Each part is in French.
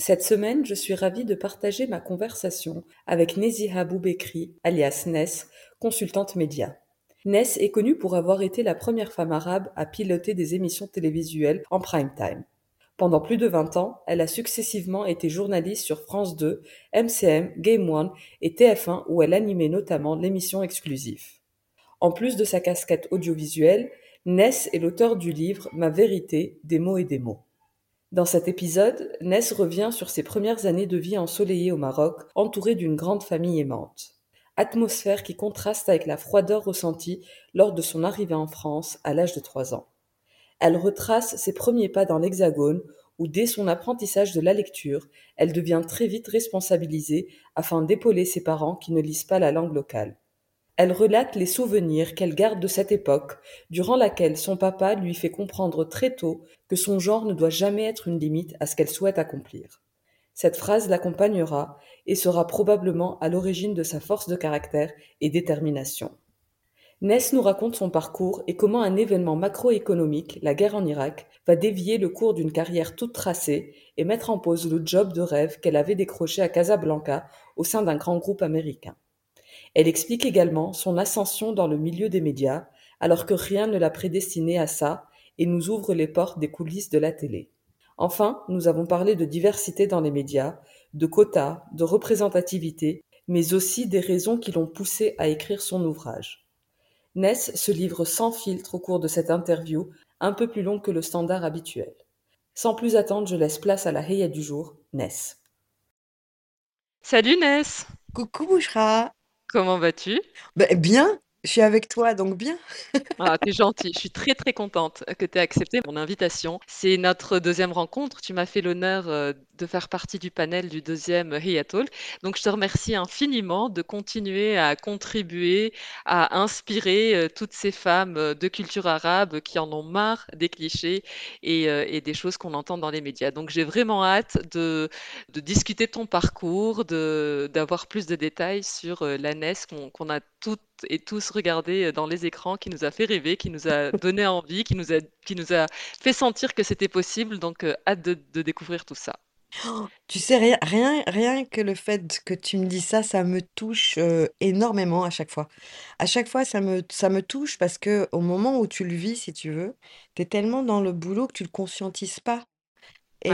Cette semaine, je suis ravie de partager ma conversation avec Neziha Boubekri, alias Ness, consultante média. Ness est connue pour avoir été la première femme arabe à piloter des émissions télévisuelles en prime time. Pendant plus de 20 ans, elle a successivement été journaliste sur France 2, MCM, Game One et TF1 où elle animait notamment l'émission exclusive. En plus de sa casquette audiovisuelle, Ness est l'auteur du livre Ma vérité, des mots et des mots. Dans cet épisode, Ness revient sur ses premières années de vie ensoleillée au Maroc, entourée d'une grande famille aimante. Atmosphère qui contraste avec la froideur ressentie lors de son arrivée en France à l'âge de trois ans. Elle retrace ses premiers pas dans l'Hexagone, où dès son apprentissage de la lecture, elle devient très vite responsabilisée afin d'épauler ses parents qui ne lisent pas la langue locale. Elle relate les souvenirs qu'elle garde de cette époque, durant laquelle son papa lui fait comprendre très tôt que son genre ne doit jamais être une limite à ce qu'elle souhaite accomplir. Cette phrase l'accompagnera et sera probablement à l'origine de sa force de caractère et détermination. Ness nous raconte son parcours et comment un événement macroéconomique, la guerre en Irak, va dévier le cours d'une carrière toute tracée et mettre en pause le job de rêve qu'elle avait décroché à Casablanca au sein d'un grand groupe américain. Elle explique également son ascension dans le milieu des médias, alors que rien ne l'a prédestinée à ça, et nous ouvre les portes des coulisses de la télé. Enfin, nous avons parlé de diversité dans les médias, de quotas, de représentativité, mais aussi des raisons qui l'ont poussée à écrire son ouvrage. Ness se livre sans filtre au cours de cette interview, un peu plus long que le standard habituel. Sans plus attendre, je laisse place à la Heya du jour, Ness. Salut Ness Coucou Bouchra Comment vas-tu? Ben, bien, je suis avec toi, donc bien. Ah, t'es gentil. Je suis très très contente que tu aies accepté mon invitation. C'est notre deuxième rencontre. Tu m'as fait l'honneur euh, de faire partie du panel du deuxième Hey Donc je te remercie infiniment de continuer à contribuer, à inspirer euh, toutes ces femmes euh, de culture arabe qui en ont marre des clichés et, des choses qu'on entend dans les médias. Donc j'ai vraiment hâte de, discuter ton parcours, d'avoir plus de détails sur la NES qu'on, qu'on a toutes et tous regardé dans les écrans, qui nous a fait rêver, qui nous a donné envie, qui nous a, qui nous a fait sentir que c'était possible. Donc, euh, hâte de, découvrir tout ça. tu sais, rien, rien, rien que le fait que tu me dis ça, ça me touche euh, énormément à chaque fois. À chaque fois, ça me, ça me touche parce que au moment où tu le vis, si tu veux, tu es tellement dans le boulot que tu le conscientises pas. Et,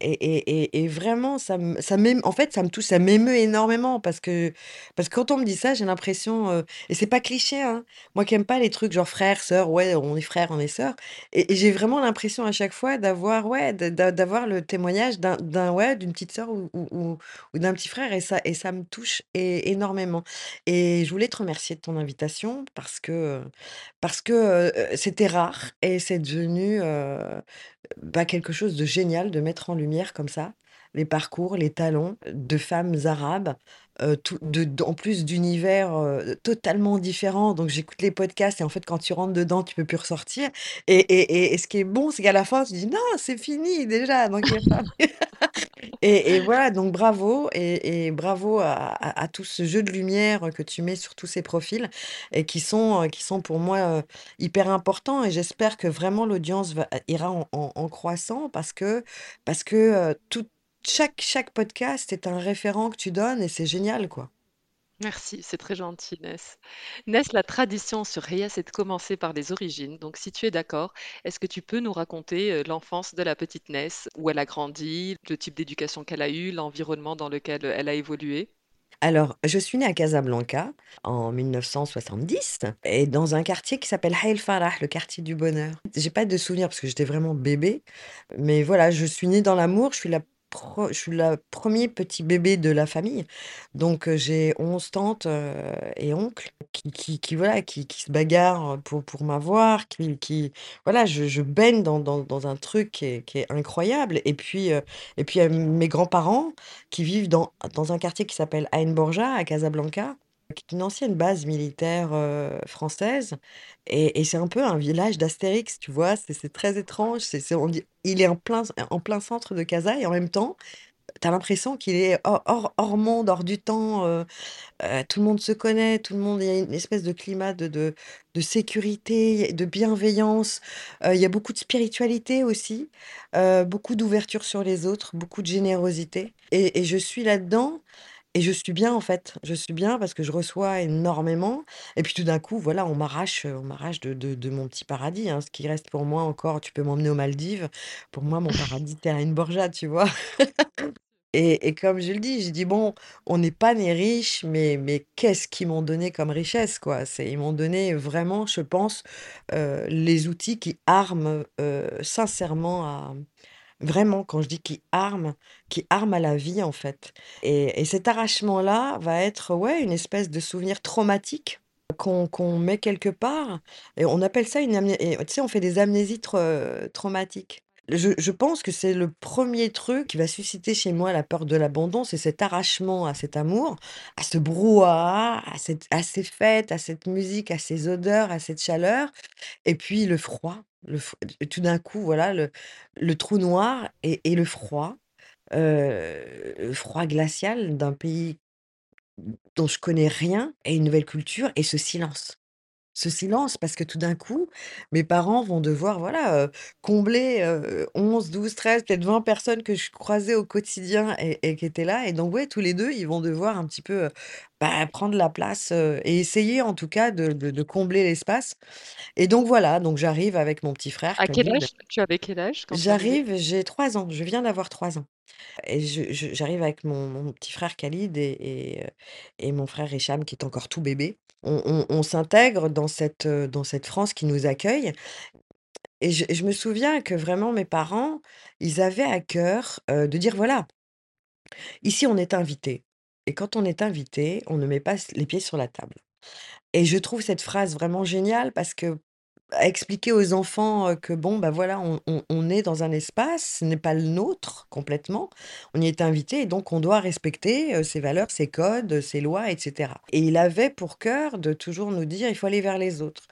et, et, et, vraiment, ça me, ça en fait, ça me touche, ça m'émeut énormément parce que, parce que quand on me dit ça, j'ai l'impression, et c'est pas cliché, hein, moi qui aime pas les trucs genre frère, sœur, ouais, on est frère, on est sœur, et, j'ai vraiment l'impression à chaque fois d'avoir, ouais, d'avoir le témoignage d'un, d'un ouais, d'une petite sœur ou, ou, ou d'un petit frère, et ça, et ça me touche énormément. Et je voulais te remercier de ton invitation parce que, parce que c'était rare et c'est devenu bah, quelque chose de génial de mettre en lumière comme ça, les parcours, les talents de femmes arabes, heu, tout de en plus d'univers, heu, totalement différents. Donc j'écoute les podcasts et en fait, quand tu rentres dedans, tu peux plus ressortir et et et ce qui est bon, c'est qu'à la fin, tu dis: «Non, c'est fini déjà, donc il y a pas» et voilà, donc bravo et bravo à tout ce jeu de lumière que tu mets sur tous ces profils et qui sont, heu, qui sont pour moi, hyper importants et j'espère que vraiment l'audience ira en en croissant parce que parce que, tout chaque chaque podcast est un référent que tu donnes et c'est génial, quoi. Merci, c'est très gentil, Ness. Ness, la tradition sur Reyes est de commencer par les origines. Donc, si tu es d'accord, est-ce que tu peux nous raconter euh, l'enfance de la petite Ness, où elle a grandi, le type d'éducation qu'elle a eu, l'environnement dans lequel euh, elle a évolué? Alors, je suis née à Casablanca en 1970 et dans un quartier qui s'appelle Haïl Farah, le quartier du bonheur. J'ai pas de souvenirs parce que j'étais vraiment bébé, mais voilà, je suis née dans l'amour, je suis la je suis la 1 petit bébé de la famille. Donc, j'ai 11 tantes, et oncles qui qui qui voilà, qui se bagarrent, pour pour m'avoir, qui qui voilà, je je baigne dans dans un truc qui est incroyable et puis, et puis, mes grands-parents qui vivent dans dans un quartier qui s'appelle Aïn Borja à Casablanca, qui est une ancienne base militaire, heu, française et c'est un peu un village d'Astérix, tu vois? C'est très étrange, il est en plein en plein centre de Casa et en même temps, tu as l'impression qu'il est hors monde, hors du temps, heu heu, tout le monde se connaît, tout le monde il y a une espèce de climat de sécurité, de bienveillance, il y a beaucoup de spiritualité aussi, beaucoup d'ouverture sur les autres, beaucoup de générosité et je suis là-dedans et je suis bien, en fait. Je suis bien parce que je reçois énormément et puis tout d'un coup, voilà, on m'arrache, on m'arrache de mon petit paradis, hein. Ce qui reste pour moi encore tu peux m'emmener aux Maldives. Pour moi, mon paradis, Ain Borja, tu vois? Et comme je le dis, je dis: «Bon, on n'est pas nés riches, mais mais qu'est-ce qu'ils m'ont donné comme richesse, quoi?» c'est ils m'ont donné vraiment, je pense, heu, les outils qui arment, heu, sincèrement à Vraiment, quand je dis qui arme, qui arme à la vie, en fait. Et et cet arrachement-là va être, ouais, une espèce de souvenir traumatique qu'on met quelque part. Et on appelle ça une amné et tu sais, on fait des amnésies trau traumatiques. Je pense que c'est le premier truc qui va susciter chez moi la peur de l'abandon, c'est cet arrachement à cet amour, à ce brouhaha, à ces fêtes, à cette musique, à ces odeurs, à cette chaleur. Et puis le froid, le tout d'un coup, voilà, le trou noir et le froid, heu, le froid glacial d'un pays dont je connais rien et une nouvelle culture et ce silence. Ce silence parce que tout d'un coup, mes parents vont devoir, voilà, heu, combler, heu, 11-12-13, peut-être 20 personnes que je croisais au quotidien et et qui étaient là et donc ouais, tous les 2, ils vont devoir un petit peu, heu, bah, prendre la place, heu et essayer en tout cas de de de combler l'espace et donc voilà, donc j'arrive avec mon petit frère À quel âge? Tu avais quel âge quand tu? J'arrive, j'ai 3 ans, je viens d'avoir 3 ans et je je j'arrive avec mon mon petit frère Khalid et et heu et mon frère Hicham qui est encore tout bébé. On s'intègre dans cette, heu, dans cette France qui nous accueille. Et je me souviens que vraiment mes parents, ils avaient à cœur, heu, de dire: «Voilà, ici on est invité et quand on est invité, on ne met pas les pieds sur la table» et je trouve cette phrase vraiment géniale parce que à expliquer aux enfants, que bon, bah, voilà, on on est dans un espace, ce n'est pas le nôtre complètement. On y est invité et donc on doit respecter, ses valeurs, ses codes, ses lois et cetera et il avait pour cœur de toujours nous dire: «Il faut aller vers les autres,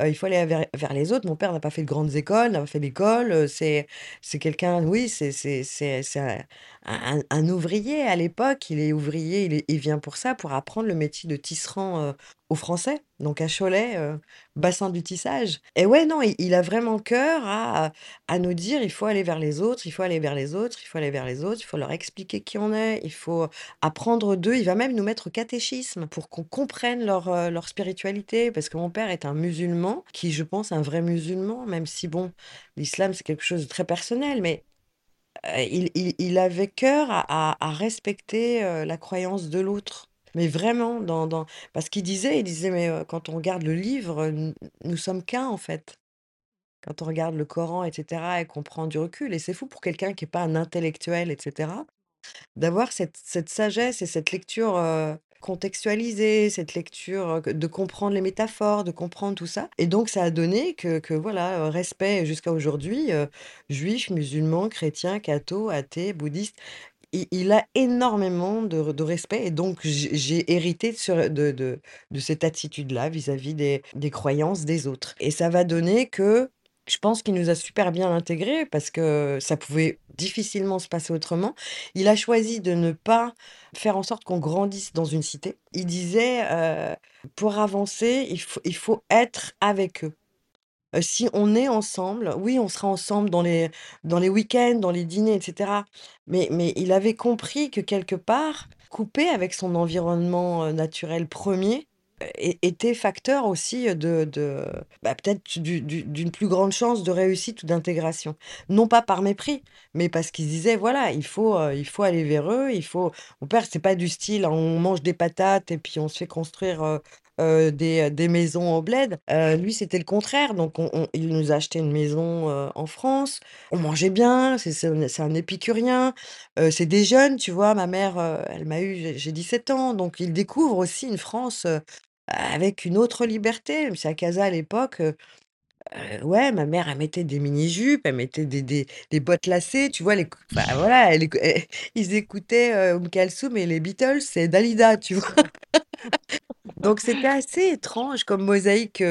heu, il faut aller vers les autres». Mon père n'a pas fait de grandes écoles, n'a pas fait d'école, heu, c'est c'est quelqu'un oui, c'est c'est c'est c'est un ouvrier à l'époque. Il est ouvrier, il vient pour ça, pour apprendre le métier de tisserand, heu, aux Français, donc à Cholet, bassin du tissage et ouais, non, il a vraiment cœur à à nous dire: «Il faut aller vers les autres, il faut aller vers les autres, il faut aller vers les autres, il faut leur expliquer qui on est, il faut apprendre d'eux». Il va même nous mettre au catéchisme pour qu'on comprenne leur, leur spiritualité parce que mon père est un musulman qui, je pense, un vrai musulman, même si bon, l'islam, c'est quelque chose de très personnel, mais Heu, il avait cœur à respecter, heu, la croyance de l'autre. Mais vraiment dans parce qu'il disait il disait: «Mais, heu, quand on regarde le livre, nous sommes qu'un, en fait». Quand on regarde le Coran et cetera et qu'on prend du recul et c'est fou pour quelqu'un qui est pas un intellectuel et cetera, D'avoir cette cette sagesse et cette lecture, heu, contextualisée, cette lecture, de comprendre les métaphores, de comprendre tout ça et donc ça a donné que que voilà, respect jusqu'à aujourd'hui, juifs, musulmans, chrétiens, cathos, athées, bouddhistes. il a énormément de re de respect et donc j'ai hérité de de de cette attitude-là vis-à-vis des des croyances des autres et ça va donner que je pense qu'il nous a super bien intégrés parce que ça pouvait difficilement se passer autrement. Il a choisi de ne pas faire en sorte qu'on grandisse dans une cité. Il disait, heu: «Pour avancer, il faut être avec eux». Heu, si on est ensemble, oui, on sera ensemble dans les dans les week-ends, dans les dîners et cetera, mais mais il avait compris que quelque part, couper avec son environnement, heu, naturel premier er était facteur aussi, de bah, peut-être du du d'une plus grande chance de réussite ou d'intégration. Non pas par mépris, mais parce qu'il se disait: «Voilà, il faut, heu, il faut aller vers eux, il faut» mon père, c'était pas du style, on mange des patates et puis on se fait construire, heu heu, des, maisons au bled. Lui, c'était le contraire, donc on on il nous a acheté une maison, en France. On mangeait bien, c'est c'est un c'est un épicurien, c'est des jeunes, tu vois? Ma mère, elle m'a eu, j'ai j'ai 17 ans, donc il découvre aussi une France, avec une autre liberté. Si à Casa, à l'époque, ouais, ma mère, elle mettait des mini-jupes, elle mettait des des des bottes lacées, tu vois? Les voilà, ils écoutaient, heu, Kalsoum et les Beatles et Dalida, tu vois? Donc c'était assez étrange comme mosaïque,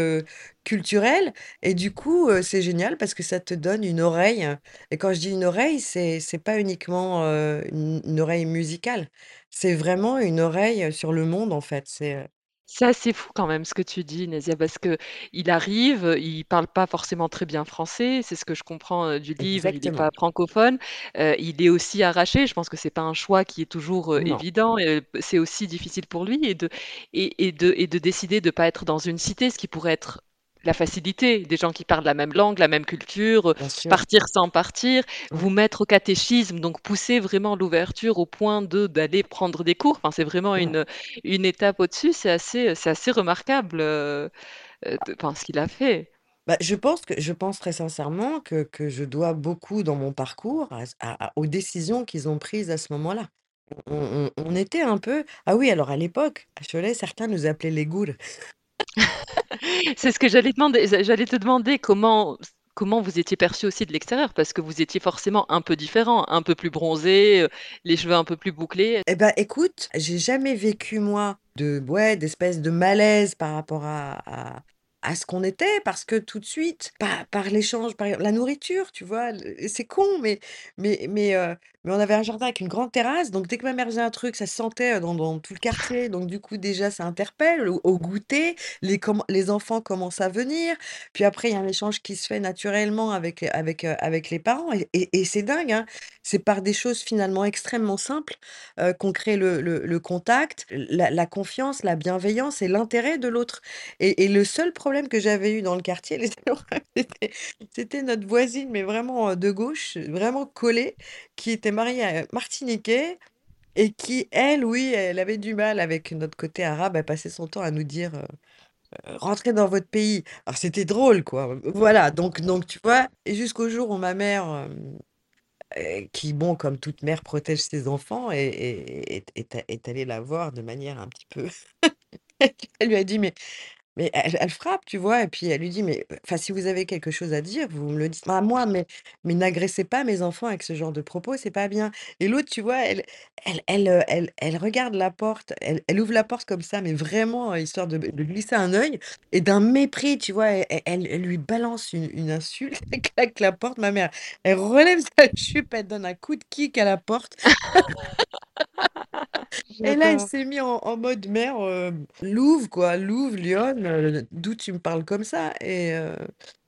culturelle et du coup, c'est génial parce que ça te donne une oreille et quand je dis une oreille, c'est c'est pas uniquement, une oreille musicale. C'est vraiment une oreille sur le monde, en fait, c'est, C'est assez fou quand même ce que tu dis, Nesia, parce qu'il arrive, il parle pas forcément très bien français, c'est ce que je comprends, du livre, il est Exactement. pas francophone. Il est aussi arraché, je pense que c'est pas un choix qui est toujours, Non. évident et c'est aussi difficile pour lui et de et et de et de décider de pas être dans une cité, ce qui pourrait être la facilité. Des gens qui parlent la même langue, la même culture, partir sans partir, Mmh. vous mettre au catéchisme, donc pousser vraiment l'ouverture au point de d'aller prendre des cours. Enfin, c'est vraiment Mmh. une, une étape au-dessus, c'est assez, c'est assez remarquable, heu, Ah de enfin, ce qu'il a fait. Bah, je pense que je pense très sincèrement que que je dois beaucoup dans mon parcours à à aux décisions qu'ils ont prises à ce moment-là. On on on était un peu ah oui, alors à l'époque, à Cholet, certains nous appelaient les goules. C'est ce que j'allais demander, j'a j'allais te demander comment comment vous étiez perçus aussi de l'extérieur? Parce que vous étiez forcément un peu différents, un peu plus bronzés, heu, les cheveux un peu plus bouclés. Et bah, écoute, j'ai jamais vécu moi de ouais, d'espèce de malaise par rapport à à ce qu'on était parce que tout de suite, par par l'échange, par la nourriture, tu vois? C'est con, mais mais mais heu, mais on avait un jardin avec une grande terrasse, donc dès que ma mère faisait un truc, ça se sentait, heu, dans dans tout le quartier, donc du coup, déjà, ça interpelle. Au goûter, les commen les enfants commencent à venir, puis après, il y a un échange qui se fait naturellement avec, avec, heu, avec les parents et c'est dingue, hein. C'est par des choses finalement extrêmement simples, qu'on crée le le contact, la la confiance, la bienveillance et l'intérêt de l'autre et et le seul problème que j'avais eu dans le quartier, c'était notre voisine, mais vraiment, heu, de gauche, vraiment collée, qui était mariée à un martiniquais et qui, elle, oui, elle avait du mal avec notre côté arabe. Elle passait son temps à nous dire, heu heu: «Rentrez dans votre pays». Alors c'était drôle, quoi, voilà, donc donc tu vois? Et jusqu'au jour où ma mère, qui bon, comme toute mère protège ses enfants, est est allée la voir de manière un petit peu elle lui a dit: «Mais» mais elle elle frappe, tu vois? Et puis elle lui dit: «Mais si vous avez quelque chose à dire, vous me le dites à moi, mais mais n'agressez pas mes enfants avec ce genre de propos, c'est pas bien». Et l'autre, tu vois, elle elle elle, elle elle regarde la porte, elle elle ouvre la porte comme ça, mais vraiment, histoire de de glisser un œil et d'un mépris, tu vois? Elle elle elle lui balance une une insulte, elle claque la porte. Ma mère, elle relève sa jupe, elle donne un coup de kick à la porte. Et là, elle s'est mis en en mode mère, heu, louve, quoi, louve, lionne, heu, d'où tu me parles comme ça? Et heu,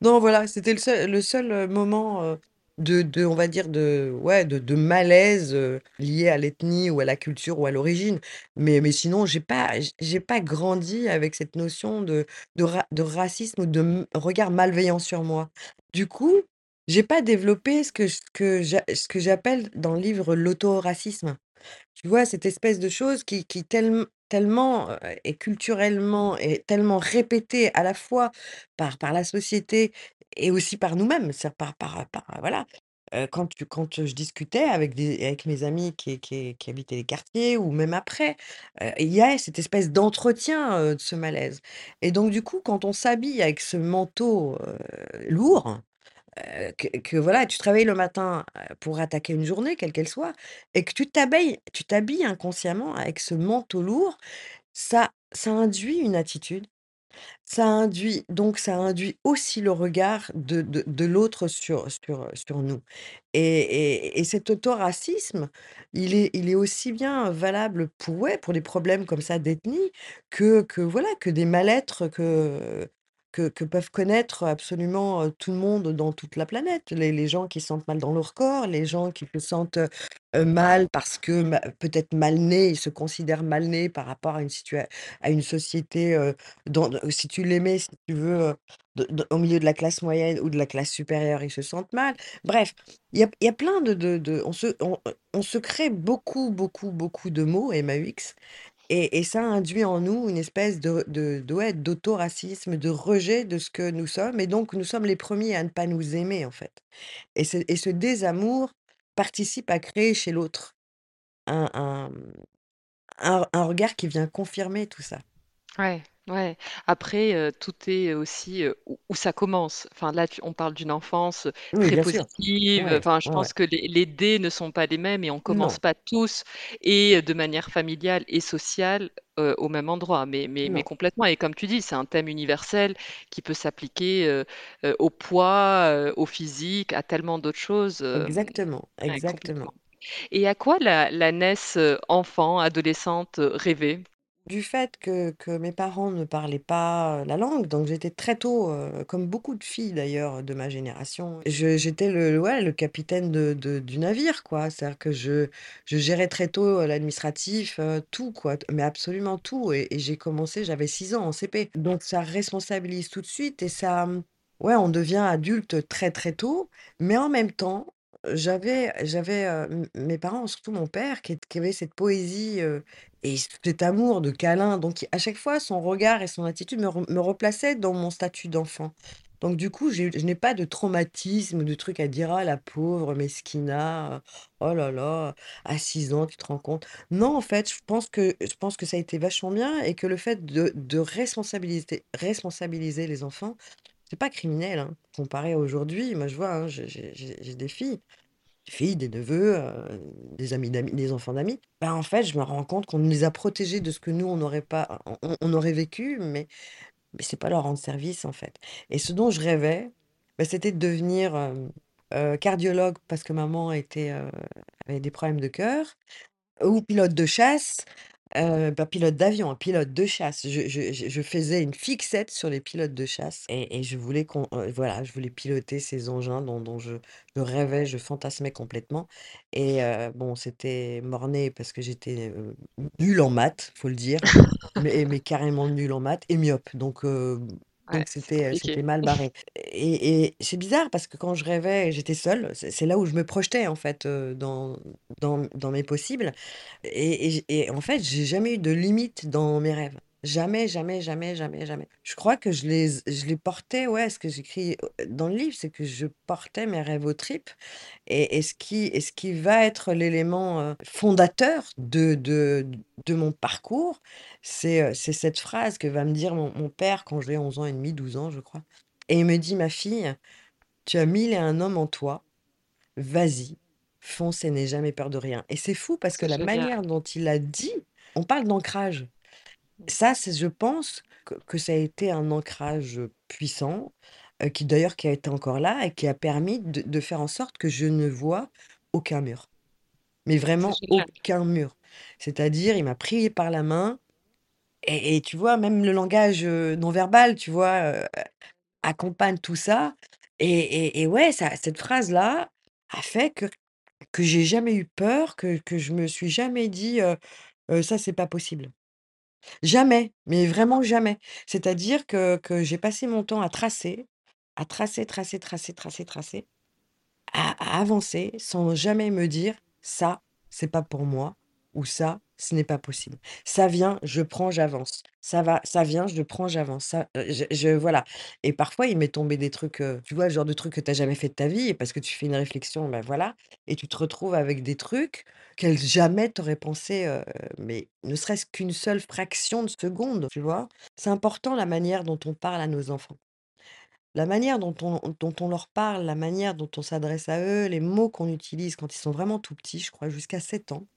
non, voilà, c'était le seul le seul, moment, de de on va dire de ouais, de de malaise, lié à l'ethnie ou à la culture ou à l'origine. Mais mais sinon, j'ai pas j j'ai pas grandi avec cette notion de de ra de racisme ou de m regard malveillant sur moi. Du coup, j'ai pas développé ce que ce que j'a ce que j'appelle dans le livre l'auto-racisme. Tu vois? Cette espèce de chose qui qui tellem tellement, heu, est culturellement et tellement répétée à la fois par par la société et aussi par nous-mêmes, c'est-à-dire par par par voilà, heu, quand tu quand je discutais avec des avec mes amis qui qui habitaient les quartiers ou même après, heu, il y a cette espèce d'entretien, heu, de ce malaise et donc du coup, quand on s'habille avec ce manteau, lourd heu, que voilà, tu te réveilles le matin, heu, pour attaquer une journée, quelle qu'elle soit et que tu t'habeilles tu t'habilles inconsciemment avec ce manteau lourd, ça ça induit une attitude, ça induit donc ça induit aussi le regard de de de l'autre sur sur, sur nous. Et et et cet autoracisme, il est il est aussi bien valable pour pour des problèmes comme ça d'ethnie que que voilà, que des mal-être que que peuvent connaître absolument, tout le monde dans toute la planète. Les gens qui se sentent mal dans leur corps, les gens qui se sentent, mal parce que peut-être mal nés, ils se considèrent mal nés par rapport à une à une société, si tu mets, si tu veux, au milieu de la classe moyenne ou de la classe supérieure, ils se sentent mal. Bref, il y a plein de de de on se on, on se crée beaucoup, beaucoup, beaucoup de mots, M-A-U-X, et ça induit en nous une espèce de de de d'autoracisme, de rejet de ce que nous sommes et donc nous sommes les premiers à ne pas nous aimer, en fait. Et ce désamour participe à créer chez l'autre un un regard qui vient confirmer tout ça. Ouais, ouais. Après, heu, tout est aussi, heu, où où ça commence. Enfin là, tu on parle d'une enfance, Oui, très bien sûr. positive, Ouais, enfin je ouais, ouais. pense que les les dés ne sont pas les mêmes et on commence Non, pas tous et de manière familiale et sociale, heu, au même endroit. Mais mais mais non. complètement et comme tu dis, c'est un thème universel qui peut s'appliquer, heu heu, au poids, heu, au physique, à tellement d'autres choses, hem, Exactement, ouais, exactement. complètement. Et à quoi la la Ness, heu, enfant, adolescente, heu, rêvait? Du fait que que mes parents ne parlaient pas, la langue, donc j'étais très tôt, comme beaucoup de filles d'ailleurs de ma génération, j'étais le le capitaine de du navire quoi. C'est-à-dire que je je gérais très tôt, l'administratif, tout quoi, mais absolument tout et et j'ai commencé, j'avais 6 ans en CP. Donc ça responsabilise tout de suite et ça, ouais, on devient adulte très, très tôt, mais en même temps, j'avais j'avais, heu, m mes parents, surtout mon père qui avait cette poésie, heu et cet amour de câlin, donc à chaque fois, son regard et son attitude me me replaçaient dans mon statut d'enfant. Donc du coup, je n'ai pas de traumatisme, de trucs à dire: «Ah la pauvre Mesquina, oh là là, à 6 ans, tu te rends compte?» non, en fait, je pense que je pense que ça a été vachement bien et que le fait de de responsabiliser responsabiliser les enfants, c'est pas criminel, hein, comparé à aujourd'hui. Moi, je vois, hein, j'ai des filles des filles, des neveux, heu, des amis d'amis des enfants d'amis. Bah, en fait, je me rends compte qu'on les a protégés de ce que nous, on n'aurait pas on aurait vécu, mais mais c'est pas leur rendre service, en fait. Et ce dont je rêvais, bah, c'était de devenir, hem, heu, cardiologue parce que maman était, avait des problèmes de cœur ou pilote de chasse, heu, pas pilote d'avion, pilote de chasse. Je faisais une fixette sur les pilotes de chasse et je voulais heu, voilà, je voulais piloter ces engins dont je rêvais, je fantasmais complètement et heu, bon, c'était mort-né parce que j'étais, heu, nulle en maths, faut le dire, mais carrément nulle en maths et myope donc heu, Ouais, donc c'était, heu, compliqué. c'était mal barré et et c'est bizarre parce que quand je rêvais, j'étais seule, c'est c'est là où je me projetais en fait, heu, dans dans dans mes possibles et et j et en fait, j'ai jamais eu de limite dans mes rêves. Jamais, jamais, jamais, jamais, jamais. Je crois que je les je les portais, ouais, ce que j'écris, dans le livre, c'est que je portais mes rêves aux tripes et et ce qui et ce qui va être l'élément, fondateur de de de mon parcours, c'est, cette phrase que va me dire mon mon père quand j'ai 11 ans et demi, 12 ans, je crois et il me dit: «Ma fille, tu as 1000 et un hommes en toi, vas-y, fonce et n'aie jamais peur de rien» et c'est fou parce que la manière dont il l'a dit, on parle d'ancrage. Ça, c'est je pense que que ça a été un ancrage, puissant, qui d'ailleurs qui a été encore là et qui a permis de de faire en sorte que je ne vois aucun mur. Mais C'est vraiment génial. aucun mur. C'est-à-dire, il m'a pris par la main et et tu vois, même le langage, non verbal, tu vois, accompagne tout ça et et et ouais, ça cette phrase-là a fait que que j'ai jamais eu peur, que que je me suis jamais dit, heu heu: «Ça, c'est pas possible». Jamais, mais vraiment jamais. C'est-à-dire que que j'ai passé mon temps à tracer, à tracer, tracer, tracer, tracer, tracer, à à avancer sans jamais me dire: «Ça, c'est pas pour moi» ou «Ça, ce n'est pas possible». Ça vient, je prends, j'avance. Ça va, ça vient, je prends, j'avance. Ça, heu, je voilà et parfois, il m'est tombé des trucs, heu, tu vois, le genre de trucs que tu as jamais fait de ta vie parce que tu fais une réflexion, bah, voilà et tu te retrouves avec des trucs qu'elle jamais tu aurais pensé, heu, mais ne serait-ce qu'une seule fraction de seconde, tu vois? C'est important la manière dont on parle à nos enfants. la manière dont on dont on leur parle, la manière dont on s'adresse à eux, les mots qu'on utilise quand ils sont vraiment tout petits, je crois jusqu'à 7 ans,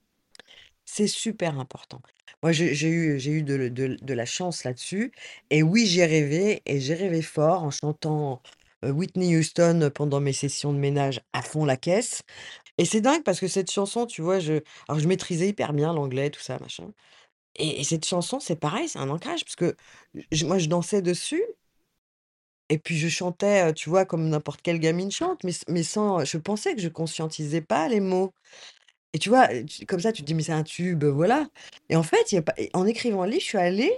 c'est super important. Moi, j'ai eu eu de la chance là-dessus et oui, j'ai rêvé et j'ai rêvé fort en chantant, heu, Whitney Houston, pendant mes sessions de ménage à fond la caisse et c'est dingue parce que cette chanson, tu vois, je alors je maîtrisais hyper bien l'anglais, tout ça, machin et et cette chanson, c'est pareil, c'est un ancrage parce que moi, je dansais dessus et puis je chantais, heu, tu vois, comme n'importe quelle gamine chante, mais mais sans je pensais que je conscientisais pas les mots et tu vois, tu comme ça, tu te dis: «Mais c'est un tube, voilà» et en fait, il y a pas et en écrivant le livre, je suis allée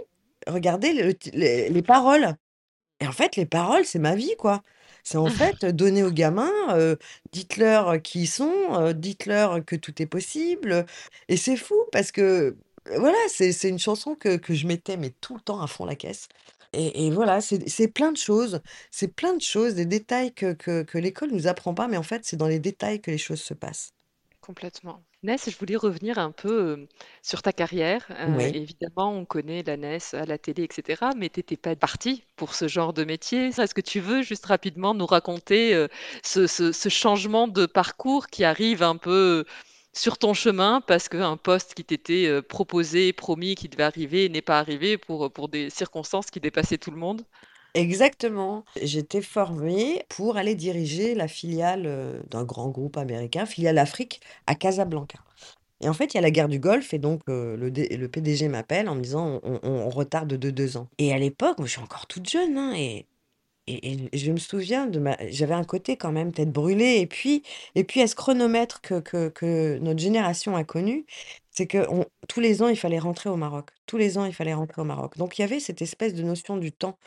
regarder le t les les paroles. Et en fait, les paroles, c'est ma vie, quoi. C'est en fait, donner aux gamins, dites-leur, qui ils sont, dites-leur que tout est possible, et c'est fou parce que, voilà, c'est c'est une chanson que que je mettais mais tout le temps à fond la caisse. Et et voilà, c'est c'est plein de choses, c'est plein de choses, des détails que que que l'école nous apprend pas, mais en fait, c'est dans les détails que les choses se passent. Complètement. Ness, je voulais revenir un peu, hem, sur ta carrière. Oui. évidemment, on connaît la Ness à la télé et cetera, mais tu étais pas partie pour ce genre de métier. Est-ce que tu veux juste rapidement nous raconter, heu, ce ce ce changement de parcours qui arrive un peu sur ton chemin? Parce qu'un poste qui t'était, proposé, promis, qui devait arriver n'est pas arrivé pour, pour des circonstances qui dépassaient tout le monde? Exactement. J'étais formée pour aller diriger la filiale, heu, d'un grand groupe américain, filiale Afrique à Casablanca et en fait, il y a la guerre du Golfe et donc heu, le PDG m'appelle en me disant: «On retarde de 2 ans» et à l'époque, je suis encore toute jeune, hein et je me souviens de ma j'avais un côté quand même tête brûlée et puis et puis, à ce chronomètre que que que notre génération a connu, c'est qu'on tous les ans, il fallait rentrer au Maroc. Tous les ans, il fallait rentrer au Maroc. Donc il y avait cette espèce de notion du temps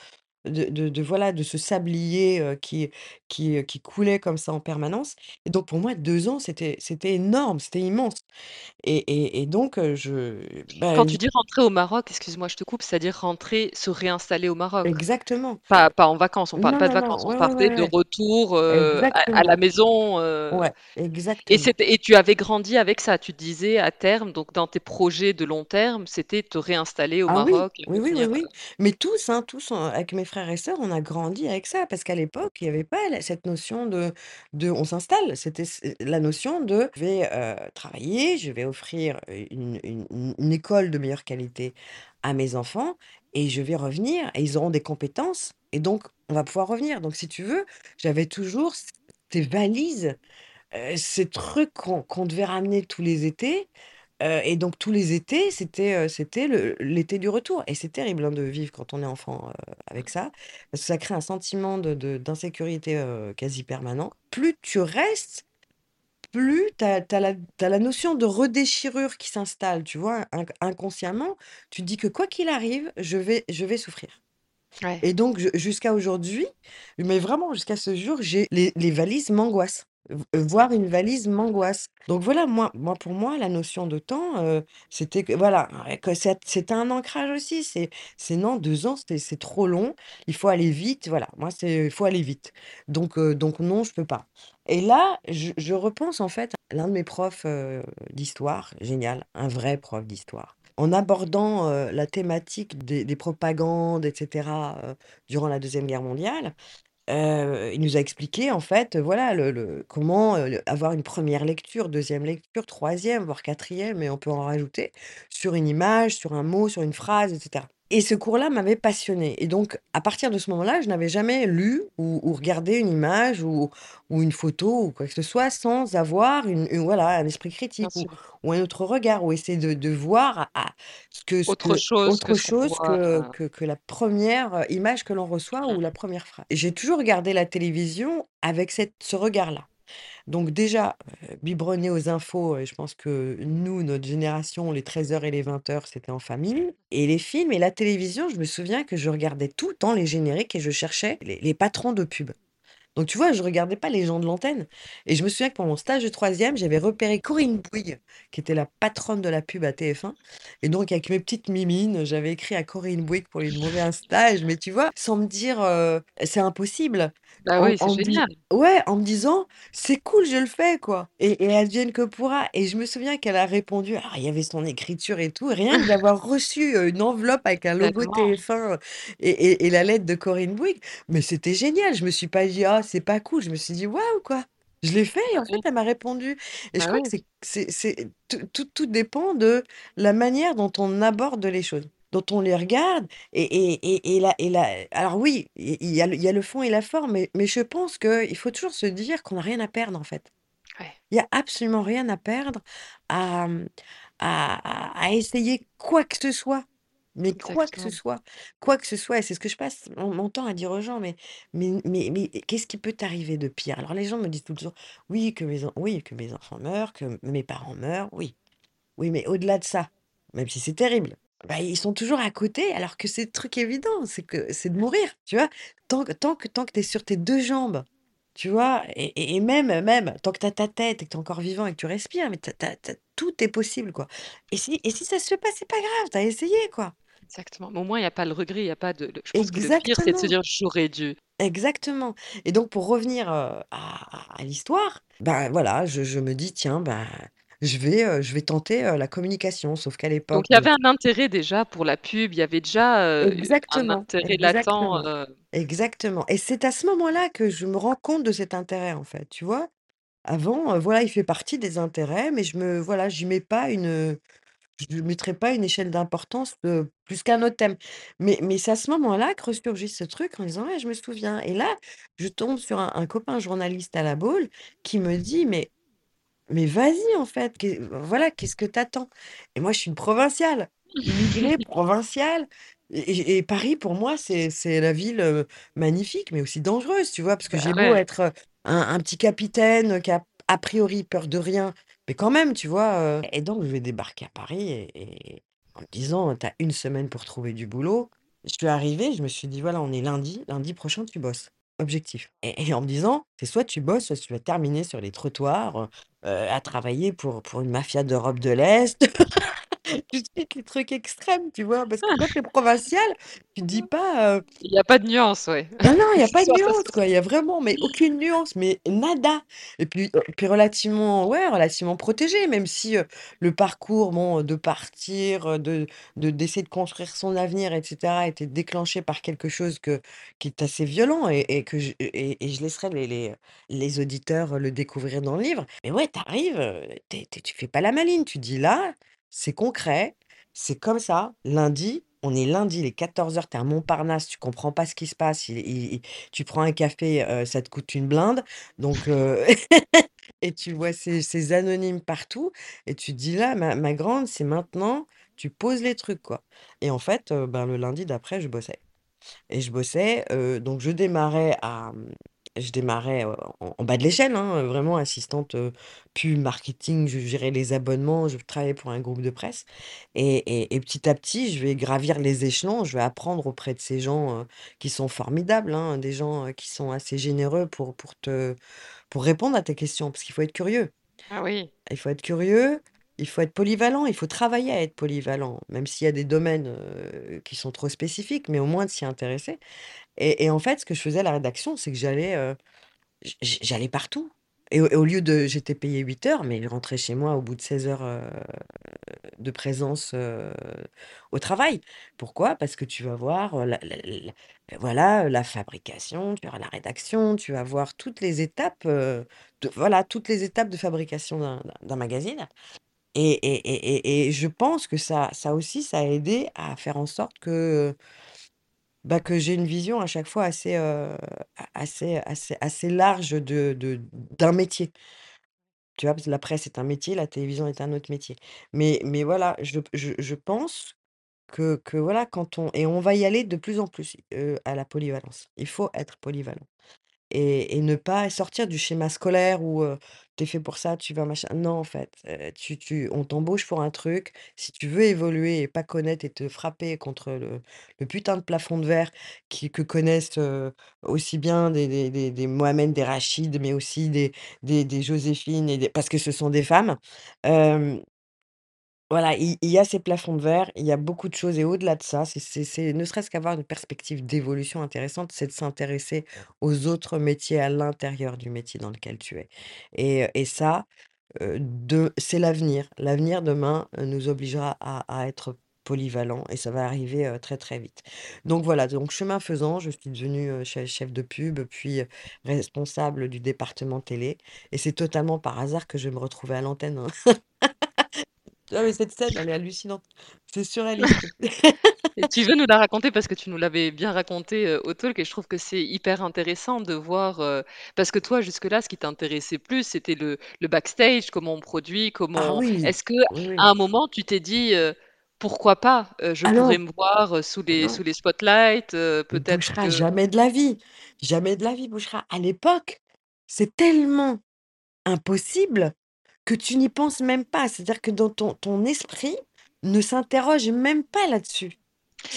de de de voilà, de ce sablier, heu, qui qui, heu, qui coulait comme ça en permanence et donc pour moi 2 ans, c'était c'était énorme, c'était immense et et et donc heu, je bah, Quand tu dis rentrer au Maroc, excuse-moi, je te coupe, c'est-à-dire rentrer, se réinstaller au Maroc? Exactement. Pas pas en vacances, on parle Non, pas de non, non, vacances, on ouais, ouais, ouais, partait de ouais. retour, heu, à à la Exactement. maison, heu Ouais, et exactement. c'était et tu avais grandi avec ça? Tu disais à terme, donc dans tes projets de long terme, c'était te réinstaller au Ah oui, Maroc et oui, oui, oui, revenir, oui, mais tous, hein, tous, heu, avec mes frères et sœurs, on a grandi avec ça parce qu'à l'époque, il y avait pas cette notion de de on s'installe. C'était c la notion de: «Je vais, heu, travailler, je vais offrir, heu, une école de meilleure qualité à mes enfants et je vais revenir et ils auront des compétences et donc on va pouvoir revenir». Donc si tu veux, j'avais toujours c ces valises, ces trucs qu'on qu'on devait ramener tous les étés, heu et donc tous les étés, c'était, le l'été du retour et c'est terrible, hein, de vivre quand on est enfant, heu, avec ça, parce que ça crée un sentiment de de d'insécurité, heu, quasi permanent. Plus tu restes, plus tu as la tu as la notion de redéchirure qui s'installe, tu vois? Inc inconsciemment, tu te dis que quoi qu'il arrive, je vais je vais souffrir Ouais. et donc jusqu'à aujourd'hui, mais vraiment jusqu'à ce jour, j'ai les les valises m'angoissent. V voir une valise m'angoisse. Donc voilà, moi moi, pour moi, la notion de temps, heu, c'était que voilà, c'est un ancrage aussi. C'est non, 2 ans, c'est c'est trop long, il faut aller vite, voilà. Moi, c'est il faut aller vite. Donc heu, donc non, je peux pas et là, je repense en fait à l'un de mes profs, d'histoire, génial, un vrai prof d'histoire. En abordant, la thématique des des propagandes et cetera, heu, durant la 2e guerre mondiale, il nous a expliqué en fait, voilà, le comment, avoir une 1re lecture, 2e lecture, 3e, voire 4e et on peut en rajouter, sur une image, sur un mot, sur une phrase et cetera et ce cours-là m'avait passionnée et donc à partir de ce moment-là, je n'avais jamais lu ou ou regardé une image ou ou une photo ou quoi que ce soit sans avoir une une voilà, un esprit critique ou ou un autre regard ou essayer de de voir à ce que ce Autre que chose que autre ce qu'on chose voit, que heu que que la 1re image que l'on reçoit ou Mmh. la 1re phrase j'ai toujours regardé la télévision avec cette ce regard-là. Donc déjà, heu, biberonner aux infos et je pense que nous, notre génération, les 13:00 et les 20:00, c'était en famille et les films et la télévision, je me souviens que je regardais tout le temps les génériques et je cherchais les les patrons de pub. Donc tu vois, je regardais pas les gens de l'antenne et je me souviens que pour mon stage de 3e, j'avais repéré Corinne Bouygues, qui était la patronne de la pub à TF1 et donc avec mes petites mimines, j'avais écrit à Corinne Bouygues pour lui demander un stage, mais tu vois? Sans me dire, heu: «C'est impossible». Bah en oui, c'est en me di génial. ouais, en me disant: «C'est cool, je le fais, quoi et et advienne que pourra» et je me souviens qu'elle a répondu alors il y avait son écriture et tout, rien que d'avoir reçu, heu, une enveloppe avec un logo Tellement. TF1 et et et la lettre de Corinne Bouygues, mais c'était génial. Je me suis pas dit: «Ah, c'est pas cool», je me suis dit: «Waouh, quoi!» je l'ai fait et Bah en fait, oui, elle m'a répondu. Et je bah crois que oui, c'est c'est c'est tout tout tout dépend de la manière dont on aborde les choses, dont on les regarde et et et et la et la alors oui, il il y a le il y a le fond et la forme, mais mais je pense qu'il faut toujours se dire qu'on n'a rien à perdre, en fait. ouais, Il y a absolument rien à perdre à, à à à essayer quoi que ce soit, mais quoi que ce exactement. soit, quoi que ce soit et c'est ce que je passe mon mon temps à dire aux gens: «Mais mais mais mais qu'est-ce qui peut t'arriver de pire?» alors les gens me disent tout le temps: «Oui, que mes en oui, que mes enfants meurent, que mes parents meurent, oui». Oui, mais au-delà de ça, même si c'est terrible, bah, ils sont toujours à côté alors que c'est le truc évident, c'est que c'est de mourir, tu vois? Tant que tant que tant que tu es sur tes 2 jambes, tu vois? Et et même même tant que tu as ta tête et que tu es encore vivant et que tu respires, mais tu as tu tout est possible, quoi. Et si et si ça se fait pas, c'est pas grave, tu as essayé, quoi. Exactement. Mais au moins, il y a pas le regret, il y a pas de le je pense que le pire, c'est de se Exactement, dire: «J'aurais dû». exactement. Et donc pour revenir, heu, à à à l'histoire, ben, voilà, je je me dis: «Tiens, bah, je vais, heu, je vais tenter, heu, la communication». Sauf qu'à Donc l'époque, il y avait un intérêt déjà pour la pub, il y avait déjà, heu, un Exactement, intérêt latent, exactement, heu exactement et c'est à ce moment-là que je me rends compte de cet intérêt, en fait, tu vois? Avant, heu, voilà, il fait partie des intérêts, mais je me voilà, j'y mets pas une, heu, je lui mettrais pas une échelle d'importance, heu, plus qu'un autre thème. Mais mais c'est à ce moment-là que ressurgit ce truc en disant: «Ouais, je me souviens» et là, je tombe sur un un copain journaliste à la Baule qui me dit: «Mais mais vas-y en fait, voilà, qu'est-ce que t'attends? Et moi je suis une provinciale, immigrée, provinciale et Paris pour moi c'est la ville, heu, magnifique mais aussi dangereuse, tu vois? Parce que bah j'ai beau être, heu, un un petit capitaine qui a a priori peur de rien, mais quand même, tu vois? Et donc je vais débarquer à Paris et et en me disant: «Tu as 1 semaine pour trouver du boulot». Je suis arrivée, je me suis dit: «Voilà, on est lundi, lundi prochain tu bosses». Et en me disant: «C'est soit tu bosses, soit tu vas terminer sur les trottoirs, Heu, à travailler pour une mafia d'Europe de l'Est. Tout de suite les trucs extrêmes, tu vois? Parce que quand tu es provincial, tu dis pas, heu il y a pas de nuance, ouais. non, non, il y a pas de nuance, quoi. Il y a vraiment, mais aucune nuance, mais nada et puis, puis relativement ouais, relativement protégé, même si, le parcours, bon, de partir, de de d'essayer de construire son avenir et cetera, était déclenché par quelque chose que qui est assez violent et et que je et et je laisserai les les, les auditeurs le découvrir dans le livre. Mais ouais, tu arrives, heu, tu es tu fais pas la maline. Tu dis: «Là, c'est concret, c'est comme ça, lundi, on est lundi, il est 14:00, tu es à Montparnasse, tu comprends pas ce qui se passe, tu prends un café, heu, ça te coûte une blinde, donc heu et tu vois ces ces anonymes partout et tu te dis: «Là, ma ma grande, c'est maintenant, tu poses les trucs, quoi» et en fait, heu, ben, le lundi d'après, je bossais. Et je bossais, donc je démarrais à, je démarrais, en en bas de l'échelle, hein, vraiment assistante, pub, marketing, je gérais les abonnements, je travaillais pour un groupe de presse et et et petit à petit, je vais gravir les échelons, je vais apprendre auprès de ces gens, qui sont formidables, hein, des gens, qui sont assez généreux pour pour te pour répondre à tes questions, parce qu'il faut être curieux. Ah oui, Il faut être curieux, il faut être polyvalent, il faut travailler à être polyvalent, même s'il y a des domaines, qui sont trop spécifiques, mais au moins de s'y intéresser. Et en fait, ce que je faisais à la rédaction, c'est que j'allais, j j'allais partout et au lieu de j'étais payée 8 heures, mais je rentrais chez moi au bout de 16 heures, heu, de présence, heu, au travail. Pourquoi? Parce que tu vas voir, la la voilà, la fabrication, tu vas la rédaction, tu vas voir toutes les étapes, de voilà, toutes les étapes de fabrication d'un magazine et et et je pense que ça ça aussi, ça a aidé à faire en sorte que, bah, que j'ai une vision à chaque fois assez, assez assez assez large de de d'un métier. Tu vois? Parce que la presse est un métier, la télévision est un autre métier. Mais mais voilà, je je je pense que que voilà, quand on et on va y aller de plus en plus, à la polyvalence. Il faut être polyvalent. Et ne pas sortir du schéma scolaire où, heu, tu es fait pour ça, tu vas machin. Non, en fait, tu tu on t'embauche pour un truc. Si tu veux évoluer et pas connaître et te frapper contre le le putain de plafond de verre qui que connaissent, aussi bien des des des des Mohamed, des Rachid, mais aussi des des des Joséphine et parce que ce sont des femmes, Voilà, il il y a ces plafonds de verre, il y a beaucoup de choses et au-delà de ça, c'est c'est c'est ne serait-ce qu'avoir une perspective d'évolution intéressante, c'est de s'intéresser aux autres métiers à l'intérieur du métier dans lequel tu es et et ça, heu, de c'est l'avenir. L'avenir demain, heu, nous obligera à à être polyvalents et ça va arriver, heu, très, très vite. Donc voilà, donc chemin faisant, je suis devenue, heu, che chef de pub, puis, heu, responsable du département télé et c'est totalement par hasard que je vais me retrouver à l'antenne, hein. Ah mais cette scène, elle est hallucinante. C'est surréaliste. Et tu veux nous la raconter parce que tu nous l'avais bien raconté, heu, au talk et je trouve que c'est hyper intéressant de voir, heu parce que toi jusque-là, ce qui t'intéressait plus, c'était le le backstage, comment on produit, Ah comment on oui, est-ce qu'à oui, oui. un moment tu t'es dit, heu: «Pourquoi pas? Je Ah pourrais me voir, sous les non, sous les spotlights, peut-être que» jamais de la vie, jamais de la vie, Bouchra. À l'époque, c'est tellement impossible que tu n'y penses même pas. C'est-à-dire que dans ton ton esprit ne s'interroge même pas là-dessus,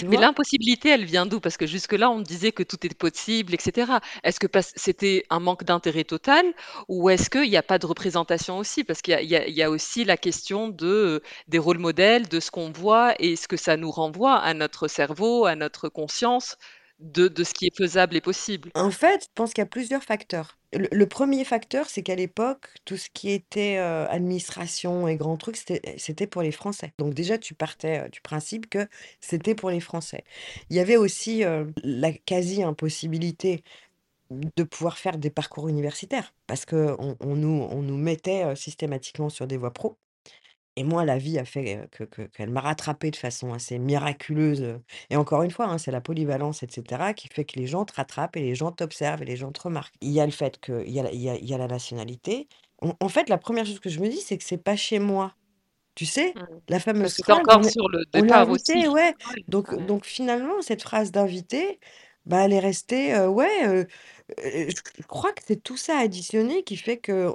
Mais l'impossibilité, elle vient d'où? Parce que jusque-là, on disait que tout est possible et cetera. Est-ce que c'était un manque d'intérêt total ou est-ce qu'il y a pas de représentation aussi? Parce qu'il y a y y aussi la question de, heu, des rôles modèles, de ce qu'on voit et ce que ça nous renvoie à notre cerveau, à notre conscience de de ce qui est faisable et possible. En fait, je pense qu'il y a plusieurs facteurs. Le 1 facteur, c'est qu'à l'époque, tout ce qui était, administration et grands trucs, c'était c'était pour les Français. Donc déjà, tu partais, du principe que c'était pour les Français. Il y avait aussi, la quasi-impossibilité de pouvoir faire des parcours universitaires parce qu'on on nous mettait, systématiquement sur des voies pro. Et moi, la vie a fait, heu, que que qu'elle m'a rattrapée de façon assez miraculeuse, heu et encore une fois, hein, c'est la polyvalence et cetera qui fait que les gens te rattrapent et les gens t'observent et les gens te remarquent. Il y a le fait qu'il y a la il y a il y a la nationalité. En en fait, la première chose que je me dis, c'est que c'est pas chez moi. Tu sais? Mmh. La Parce fameuse que tu es phrase, encore est sur le on départ invité, aussi. ouais. Ouais, Donc donc finalement, cette phrase d'invité, bah, elle est restée, heu, ouais, heu heu, je je crois que c'est tout ça additionné qui fait que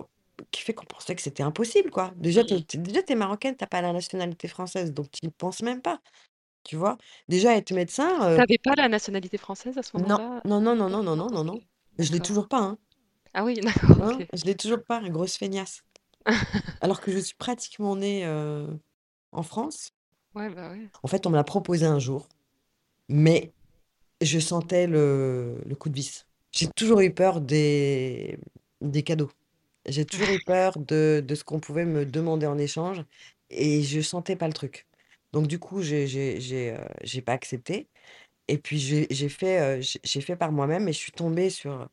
qui fait qu'on pensait que c'était impossible, quoi. Déjà, Mmh tu es déjà, tu es marocaine, tu as pas la nationalité française, donc tu y penses même pas, tu vois? Déjà être médecin, Tu heu avais pas la nationalité française à ce non, moment-là? non, non, non, non, non, non, non, OK. non. Je l'ai D'accord. toujours pas, hein. Ah oui, d'accord, Hein, OK. je l'ai toujours pas, grosse feignasse. Alors que je suis pratiquement née, heu, en France. Ouais, bah, ouais. En fait, on me l'a proposé un jour, mais je sentais le le coup de vis. J'ai toujours eu peur des des cadeaux. J'ai toujours eu peur de de ce qu'on pouvait me demander en échange et je sentais pas le truc. Donc du coup, j'ai j'ai j'ai pas accepté et puis j'ai j'ai fait, j'ai j'ai fait par moi-même et je suis tombée sur,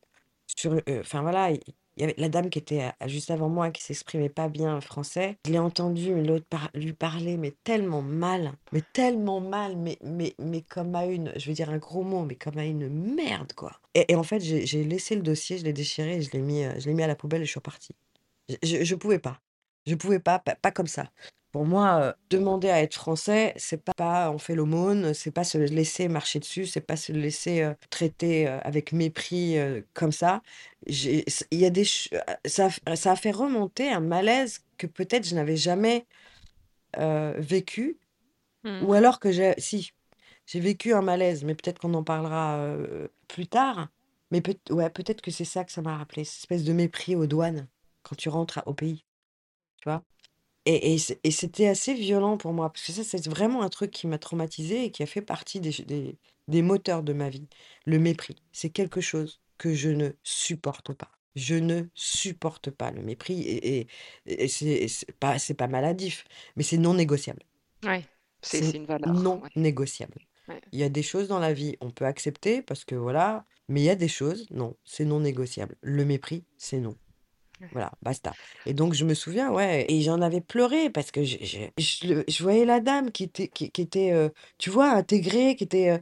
sur, heu, enfin voilà, il y avait la dame qui était, juste avant moi qui s'exprimait pas bien français. Je l'ai entendue, l'autre par lui parler, mais tellement mal, mais tellement mal, mais mais mais comme à une je vais dire un gros mot, mais comme à une merde, quoi et en fait, j'ai laissé le dossier, je l'ai déchiré je l'ai mis, mis à la poubelle et je suis repartie. Je je pouvais pas. Je pouvais pas pas comme ça. Pour moi, heu, demander à être français, c'est pas on fait l'aumône, c'est pas se laisser marcher dessus, c'est pas se laisser, heu, traiter, heu, avec mépris, comme ça. Il y a des ça ça a fait remonter un malaise que peut-être je n'avais jamais, vécu ou Mmh. alors que j'ai si, j'ai vécu un malaise, mais peut-être qu'on en parlera, plus tard. Mais peut ouais, peut-être que c'est ça que ça m'a rappelé, cette espèce de mépris aux douanes quand tu rentres à au pays, tu vois? Et et c'était assez violent pour moi, parce que ça, c'est vraiment un truc qui m'a traumatisée et qui a fait partie des des des moteurs de ma vie. Le mépris, c'est quelque chose que je ne supporte pas. Je ne supporte pas le mépris et et et c'est pas pas maladif, mais c'est non négociable. Ouais, c'est une valeur, non ouais, négociable. ouais. Il y a des choses dans la vie, on peut accepter parce que voilà, mais il y a des choses, non, c'est non négociable. Le mépris, c'est non. Voilà, basta. Et donc je me souviens, ouais, et j'en avais pleuré parce que je je je je voyais la dame qui était qui était, heu, tu vois, intégrée, qui était, heu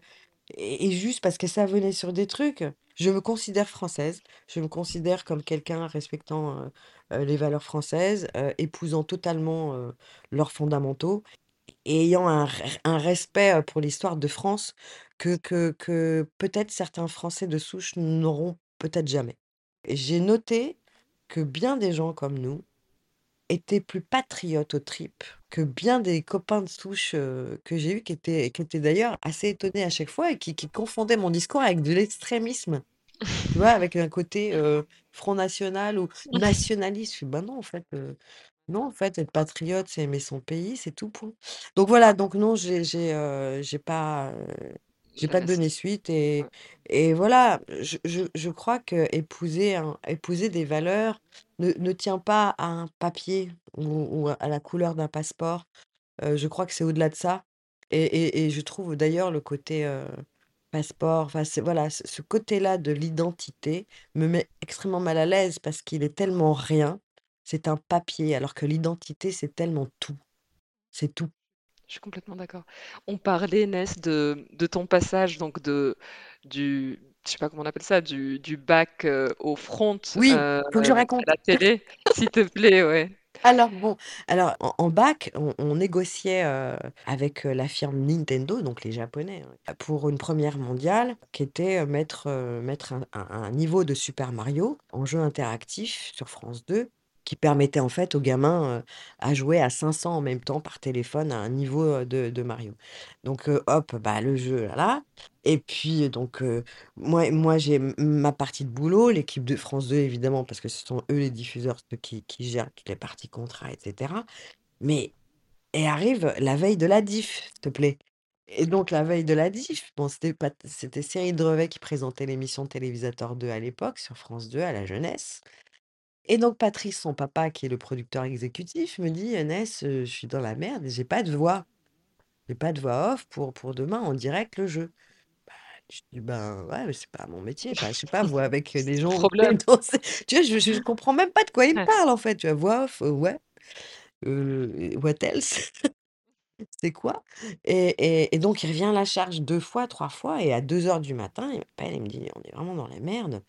et juste parce que ça venait sur des trucs. Je me considère française, je me considère comme quelqu'un respectant, heu, les valeurs françaises, épousant totalement, leurs fondamentaux et ayant un un respect, pour l'histoire de France que que que peut-être certains Français de souche n'auront peut-être jamais. J'ai noté que bien des gens comme nous étaient plus patriotes aux tripes que bien des copains de souche, heu, que j'ai eus qui étaient qui étaient d'ailleurs assez étonnés à chaque fois et qui qui confondaient mon discours avec de l'extrémisme. Tu vois? Avec un côté, heu, Front national ou nationaliste. Je fais: «Bah non en fait, heu». Non, en fait, être patriote, c'est aimer son pays, c'est tout, point. Donc voilà, donc non, j'ai j'ai, heu, j'ai pas, j'ai pas donné suite et et voilà, je je je crois qu'épouser un épouser des valeurs ne ne tient pas à un papier ou ou à la couleur d'un passeport. Heu, je crois que c'est au-delà de ça et et et je trouve d'ailleurs le côté, heu, passeport, enfin, c'est voilà, ce ce côté-là de l'identité me met extrêmement mal à l'aise parce qu'il est tellement rien. C'est un papier alors que l'identité, c'est tellement tout. C'est tout. Je suis complètement d'accord. On parlait, Ness, de de ton passage donc de du je sais pas comment on appelle ça, du du bac, heu, au front, Oui, heu, faut que je à raconte. la télé, s'il te plaît, ouais. Alors bon, alors en en bac, on on négociait, heu, avec, heu, la firme Nintendo, donc les japonais, hein, pour une première mondiale qui était, mettre, mettre un un un niveau de Super Mario en jeu interactif sur France 2 qui permettait en fait aux gamins, à jouer à 500 en même temps par téléphone à un niveau, de Mario. Donc, hop, bah, le jeu, voilà et puis donc, moi moi j'ai ma partie de boulot, l'équipe de France 2 évidemment parce que ce sont eux les diffuseurs, ceux qui qui gèrent toutes les parties contrats et cetera. Mais et arrive la veille de la diff, s'il te plaît et donc la veille de la diff, bon c'était pas c'était Cyril Drevet qui présentait l'émission Télévisateur 2 à l'époque sur France 2 à la jeunesse et donc Patrice, son papa qui est le producteur exécutif me dit: «Ness, heu, je suis dans la merde, j'ai pas de voix. J'ai pas de voix off pour pour demain en direct le jeu». Je dis: «Ben, ouais, mais c'est pas mon métier». Enfin, je sais pas, voir avec, heu, C'est des le gens problème. Tu vois, je je comprends même pas de quoi il me Ouais. parle, en fait, tu vois? Voix off, heu, ouais, heu, what else? C'est quoi? Et et et donc il revient à la charge 2 fois, 3 fois et à deux heures du matin, il m'appelle, il me dit: «On est vraiment dans la merde.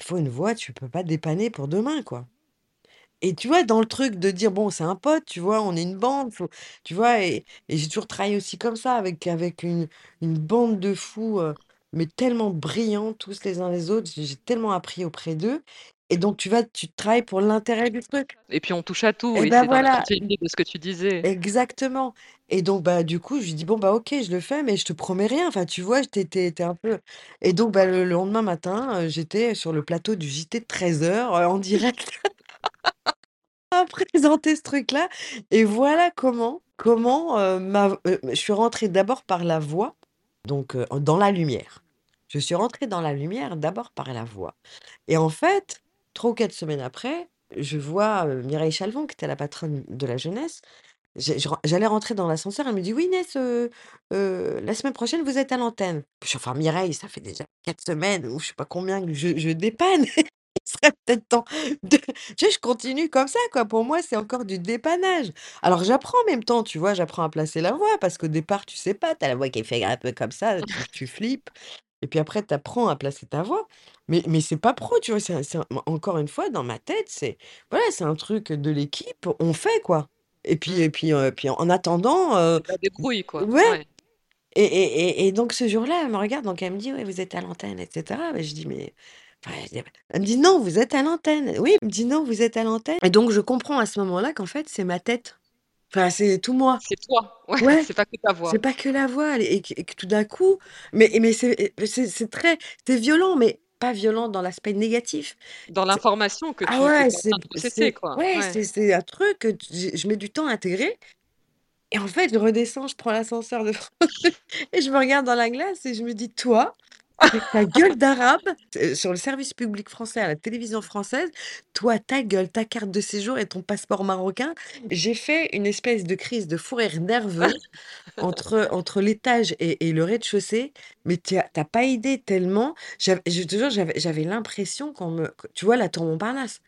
Il faut une voix, tu peux pas dépanner pour demain, quoi». Et tu vois, dans le truc de dire: «Bon, c'est un pote, tu vois? On est une bande, faut» tu vois? Et j'ai toujours travaillé aussi comme ça avec une une bande de fous, heu, mais tellement brillants tous les uns les autres. J'ai tellement appris auprès d'eux et donc tu vas tu travailles pour l'intérêt du truc. Et puis on touche à tout Et et bah, c'est dans la voilà, continuité de ce que tu disais. exactement et donc bah, du coup, je lui dis: «Bon, bah, OK, je le fais, mais je te promets rien». Enfin, tu vois? Tu un peu et donc bah, le lendemain matin, heu, j'étais sur le plateau du JT de 13:00, heu, en direct. à présenter ce truc-là et voilà comment comment, ma heu, je suis rentrée d'abord par la voix, donc dans la lumière. Je suis rentrée dans la lumière d'abord par la voix et en fait, 3 ou 4 semaines après, je vois, heu, Mireille Chalvon qui était la patronne de la jeunesse. J'allais rentrer dans l'ascenseur, elle me dit: «Oui Inès, heu heu, la semaine prochaine vous êtes à l'antenne». «Enfin Mireille, ça fait déjà 4 semaines ou je sais pas combien que je dépanne, il serait peut-être temps de» tu vois? Je continue comme ça quoi, pour moi c'est encore du dépannage. Alors j'apprends en même temps, tu vois? J'apprends à placer la voix parce qu'au départ tu sais pas, tu as la voix qui fait un peu comme ça, tu tu flippes et puis après tu apprends à placer ta voix. Mais mais c'est pas pro, tu vois? C'est encore une fois dans ma tête, c'est voilà, c'est un truc de l'équipe, on fait quoi. Et puis et puis, heu, puis en attendant, de la débrouille, quoi. ouais Ouais. et et et et donc ce jour-là, elle me regarde, donc elle me dit: «Ouais, vous êtes à l'antenne et cetera». Mais je dis: «Mais» enfin, je dis elle me dit: «Non, vous êtes à l'antenne». Oui, elle me dit: «Non, vous êtes à l'antenne» et donc je comprends à ce moment-là qu'en fait, c'est ma tête. Enfin, c'est tout moi. C'est toi, ouais, Ouais, c'est pas que ta c'est voix. pas que la voix et et que et que tout d'un coup mais mais c'est c'est c'est très c'est violent, mais pas violent dans l'aspect négatif. Dans C'est l'information que ah tu que ouais, c'est processer, c'est quoi. ouais, Ouais. c'est c'est un truc que je mets du temps à intégrer et en fait, je redescends, je prends l'ascenseur de France 2 et je me regarde dans la glace et je me dis: «Toi, avec ta gueule d'arabe, t sur le service public français à la télévision française, toi, ta gueule, ta carte de séjour et ton passeport marocain». J'ai fait une espèce de crise de fou rire nerveux entre entre l'étage et et le rez-de-chaussée, mais tu as tu as pas idée tellement j'av je te jure, j'avais j'avais l'impression qu'on me que tu vois la tour Montparnasse?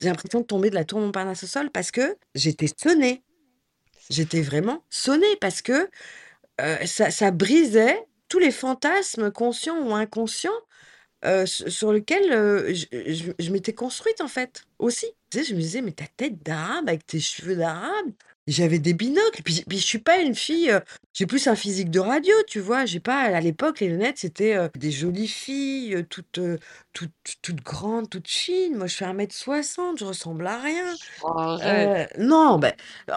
J'ai l'impression de tomber de la tour Montparnasse au sol parce que j'étais sonnée. C'est J'étais fou. vraiment sonnée parce que, ça ça brisait tous les fantasmes conscients ou inconscients, su sur lequel, heu, je je je m'étais construite en fait, aussi. Tu sais, je me disais: «Mais ta tête d'arabe avec tes cheveux d'arabe». J'avais des binocles, puis puis je suis pas une fille, heu, j'ai plus un physique de radio, tu vois? J'ai pas à l'époque, les lunettes, c'était, heu, des jolies filles, heu, toutes, toutes toutes grandes, toutes fines. Moi, je fais 1 m 60, je ressemble à rien. Non, beh,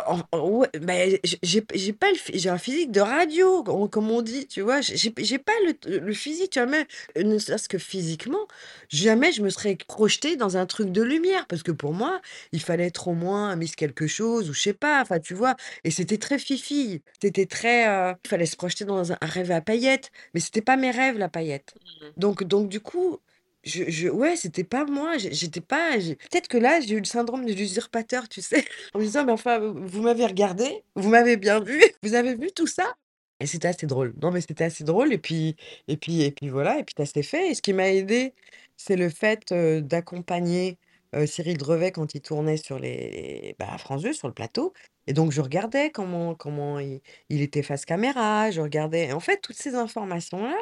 en en ouais, beh, j'ai j'ai j'ai pas le phy j'ai un physique de radio, on comme on dit, tu vois? J'ai j'ai j'ai pas le le physique, tu vois? Même, ne serait-ce que physiquement, jamais je me serais projetée dans un truc de lumière parce que pour moi, il fallait être au moins Miss quelque chose ou je sais pas, enfin, tu vois? Et c'était très fifille, c'était très, il fallait se projeter dans un rêve à paillettes, mais c'était pas mes rêves, la paillette. Mmh Donc donc du coup, je je ouais, c'était pas moi, j'étais pas peut-être que là, j'ai eu le syndrome de l'usurpateur, tu sais? En me disant: «Mais enfin, vous m'avez regardé, vous m'avez bien vu, vous avez vu tout ça?» et c'était assez drôle. Non, mais c'était assez drôle et puis et puis et puis voilà et puis ça s'est fait et ce qui m'a aidée, c'est le fait, d'accompagner, heu, Cyril Drevet quand il tournait sur les bah, à France 2, sur le plateau et donc je regardais comment comment il il était face caméra, je regardais et en fait, toutes ces informations-là,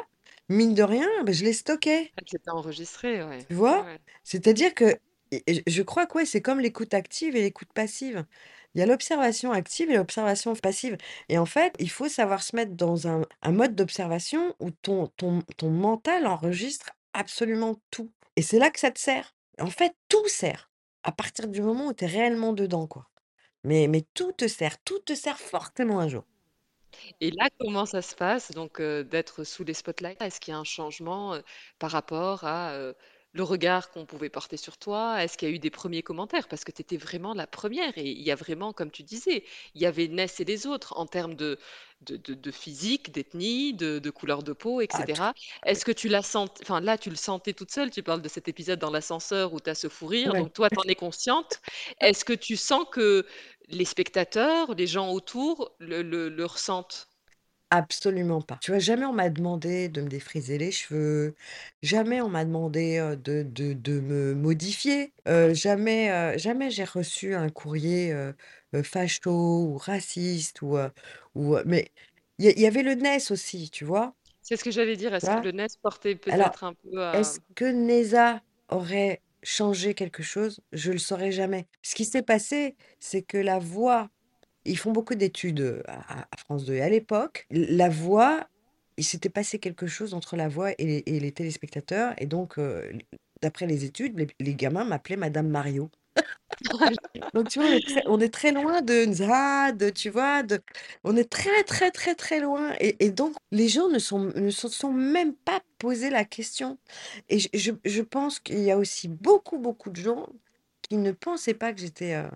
mine de rien, bah, je les stockais. Ah, tu étais enregistrée, ouais. Tu Ouais, vois? ouais. C'est-à-dire que et et je je crois que ouais, c'est comme l'écoute active et l'écoute passive. Il y a l'observation active et l'observation passive et en fait, il faut savoir se mettre dans un un mode d'observation où ton ton ton mental enregistre absolument tout et c'est là que ça te sert. En fait, tout sert à partir du moment où tu es réellement dedans, quoi. Mais tout te sert, tout te sert fortement un jour. Et là, comment ça se passe donc, heu, d'être sous les spotlights? Est-ce qu'il y a un changement, heu, par rapport à, heu, le regard qu'on pouvait porter sur toi? Est-ce qu'il y a eu des premiers commentaires? Parce que tu étais vraiment la première et il y a vraiment, comme tu disais, il y avait Ness et les autres en termes de de de de physique, d'ethnie, de de couleur de peau et Ah. Est-ce que tu la sent enfin là, tu le sentais toute seule, tu parles de cet épisode dans l'ascenseur où tu as ce fou rire, ouais. donc toi, tu en es consciente. Est-ce que tu sens que les spectateurs, les gens autour le le le ressentent? Absolument pas. Tu vois, jamais on m'a demandé de me défriser les cheveux, jamais on m'a demandé, heu, de de de me modifier, heu, jamais, heu, jamais j'ai reçu un courrier, heu heu, facho ou raciste ou heu ou heu mais il y a il y avait le NES aussi, tu vois? C'est ce que j'allais dire, Tu est-ce que vois? le NES portait Alors, peut-être un peu à est-ce que Neza aurait changé quelque chose? Je le saurais jamais. Ce qui s'est passé, c'est que la voix Ils font beaucoup d'études, à France 2 et à l'époque, la voix, il s'était passé quelque chose entre la voix et les et les téléspectateurs. Et donc d'après les études, les les gamins m'appelaient madame Mario. Donc tu vois, on est très on est très loin de Nza, de tu vois, de on est très, très, très, très loin. Et et donc les gens ne sont ne se sont même pas posé la question. Et je je je pense qu'il y a aussi beaucoup, beaucoup de gens qui ne pensaient pas que j'étais, heu,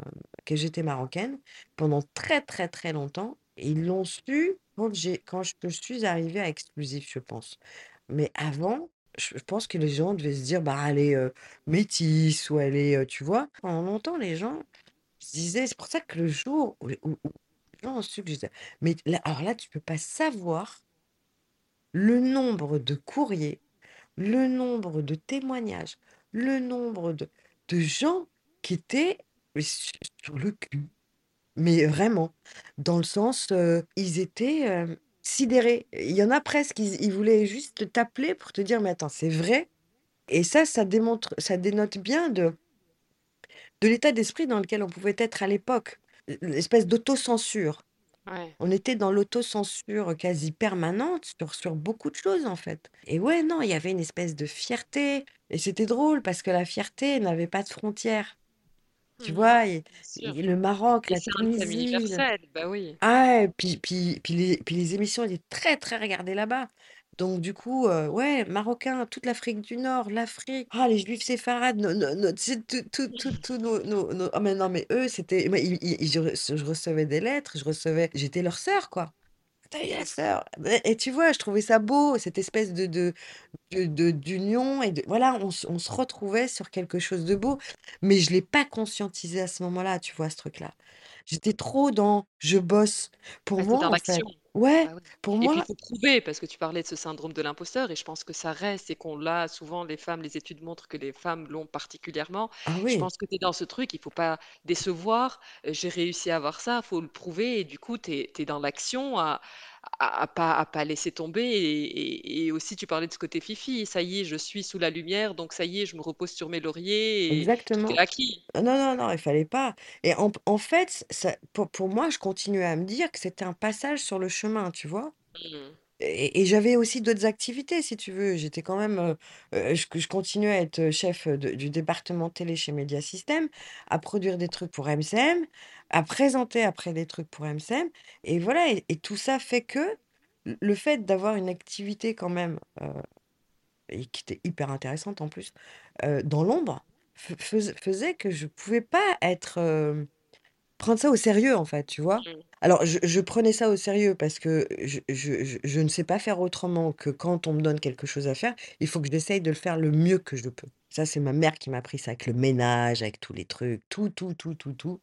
que j'étais marocaine pendant très, très, très longtemps et ils l'ont su quand quand je suis arrivée à Exclusif, je pense. Mais avant, je pense que les gens devaient se dire: «Bah, elle est, heu, métisse ou elle est», heu, tu vois? Pendant longtemps, les gens se disaient c'est pour ça que le jour où où où les gens ont su que j'étais mais là alors là, tu peux pas savoir le nombre de courriers, le nombre de témoignages, le nombre de de gens qui étaient mais su sur le cul. Mais vraiment, dans le sens, heu, ils étaient, hem, sidérés. Il y en a presque, ils ils voulaient juste t'appeler pour te dire: «Mais attends, c'est vrai?» et ça, ça démontre ça dénote bien de de l'état d'esprit dans lequel on pouvait être à l'époque. L l'espèce d'autocensure. ouais. On était dans l'autocensure quasi permanente sur sur beaucoup de choses, en fait et ouais, non, il y avait une espèce de fierté et c'était drôle parce que la fierté n'avait pas de frontières. Tu Mmh vois? Et et le Maroc, et la Tunisie, universel, bah oui. ah ouais, puis puis puis les puis les émissions étaient très, très regardées là-bas. Donc du coup, heu, ouais, marocains, toute l'Afrique du Nord, l'Afrique, ah les juifs séfarades, no no no tout tout tout tous nos nos nos ah mais non, mais eux, c'était mais ils ils je re je recevais des lettres, je recevais j'étais leur sœur, quoi. «Tu as eu la sœur» et tu vois, je trouvais ça beau, cette espèce de de de de d'union et de voilà, on se on se retrouvait sur quelque chose de beau, mais je l'ai pas conscientisé à ce moment-là, tu vois, ce truc-là. J'étais trop dans: «Je bosse». Pour moi, dans en l'action. Ouais, Bah, oui pour et puis il moi faut prouver parce que tu parlais de ce syndrome de l'imposteur et je pense que ça reste et qu'on l'a souvent les femmes les études montrent que les femmes l'ont particulièrement. ah Je oui, pense que tu es dans ce truc, il faut pas décevoir, heu, j'ai réussi à avoir ça, faut le prouver et du coup tu es tu es dans l'action à à à pas à pas laisser tomber et et et aussi tu parlais de ce côté fifi. Ça y est, je suis sous la lumière, donc ça y est, je me repose sur mes lauriers et tout est Exactement. acquis. Non, non, non, il fallait pas et en en fait, ça pour pour moi, je continuais à me dire que c'était un passage sur le chemin, tu vois? Mmh. Et j'avais aussi d'autres activités, si tu veux. J'étais quand même, heu heu, je continuais à être, chef, de du département télé chez Mediasystem, à produire des trucs pour MCM, à présenter après des trucs pour MCM et voilà et tout ça fait que le fait d'avoir une activité quand même, et qui était hyper intéressante en plus, dans l'ombre, faisait que je pouvais pas être, prendre ça au sérieux, en fait, tu vois? Mmh. Alors je je prenais ça au sérieux parce que je je je je ne sais pas faire autrement que quand on me donne quelque chose à faire, il faut que j'essaye de le faire le mieux que je peux. Ça, c'est ma mère qui m'a appris ça avec le ménage, avec tous les trucs, tout, tout, tout, tout, tout.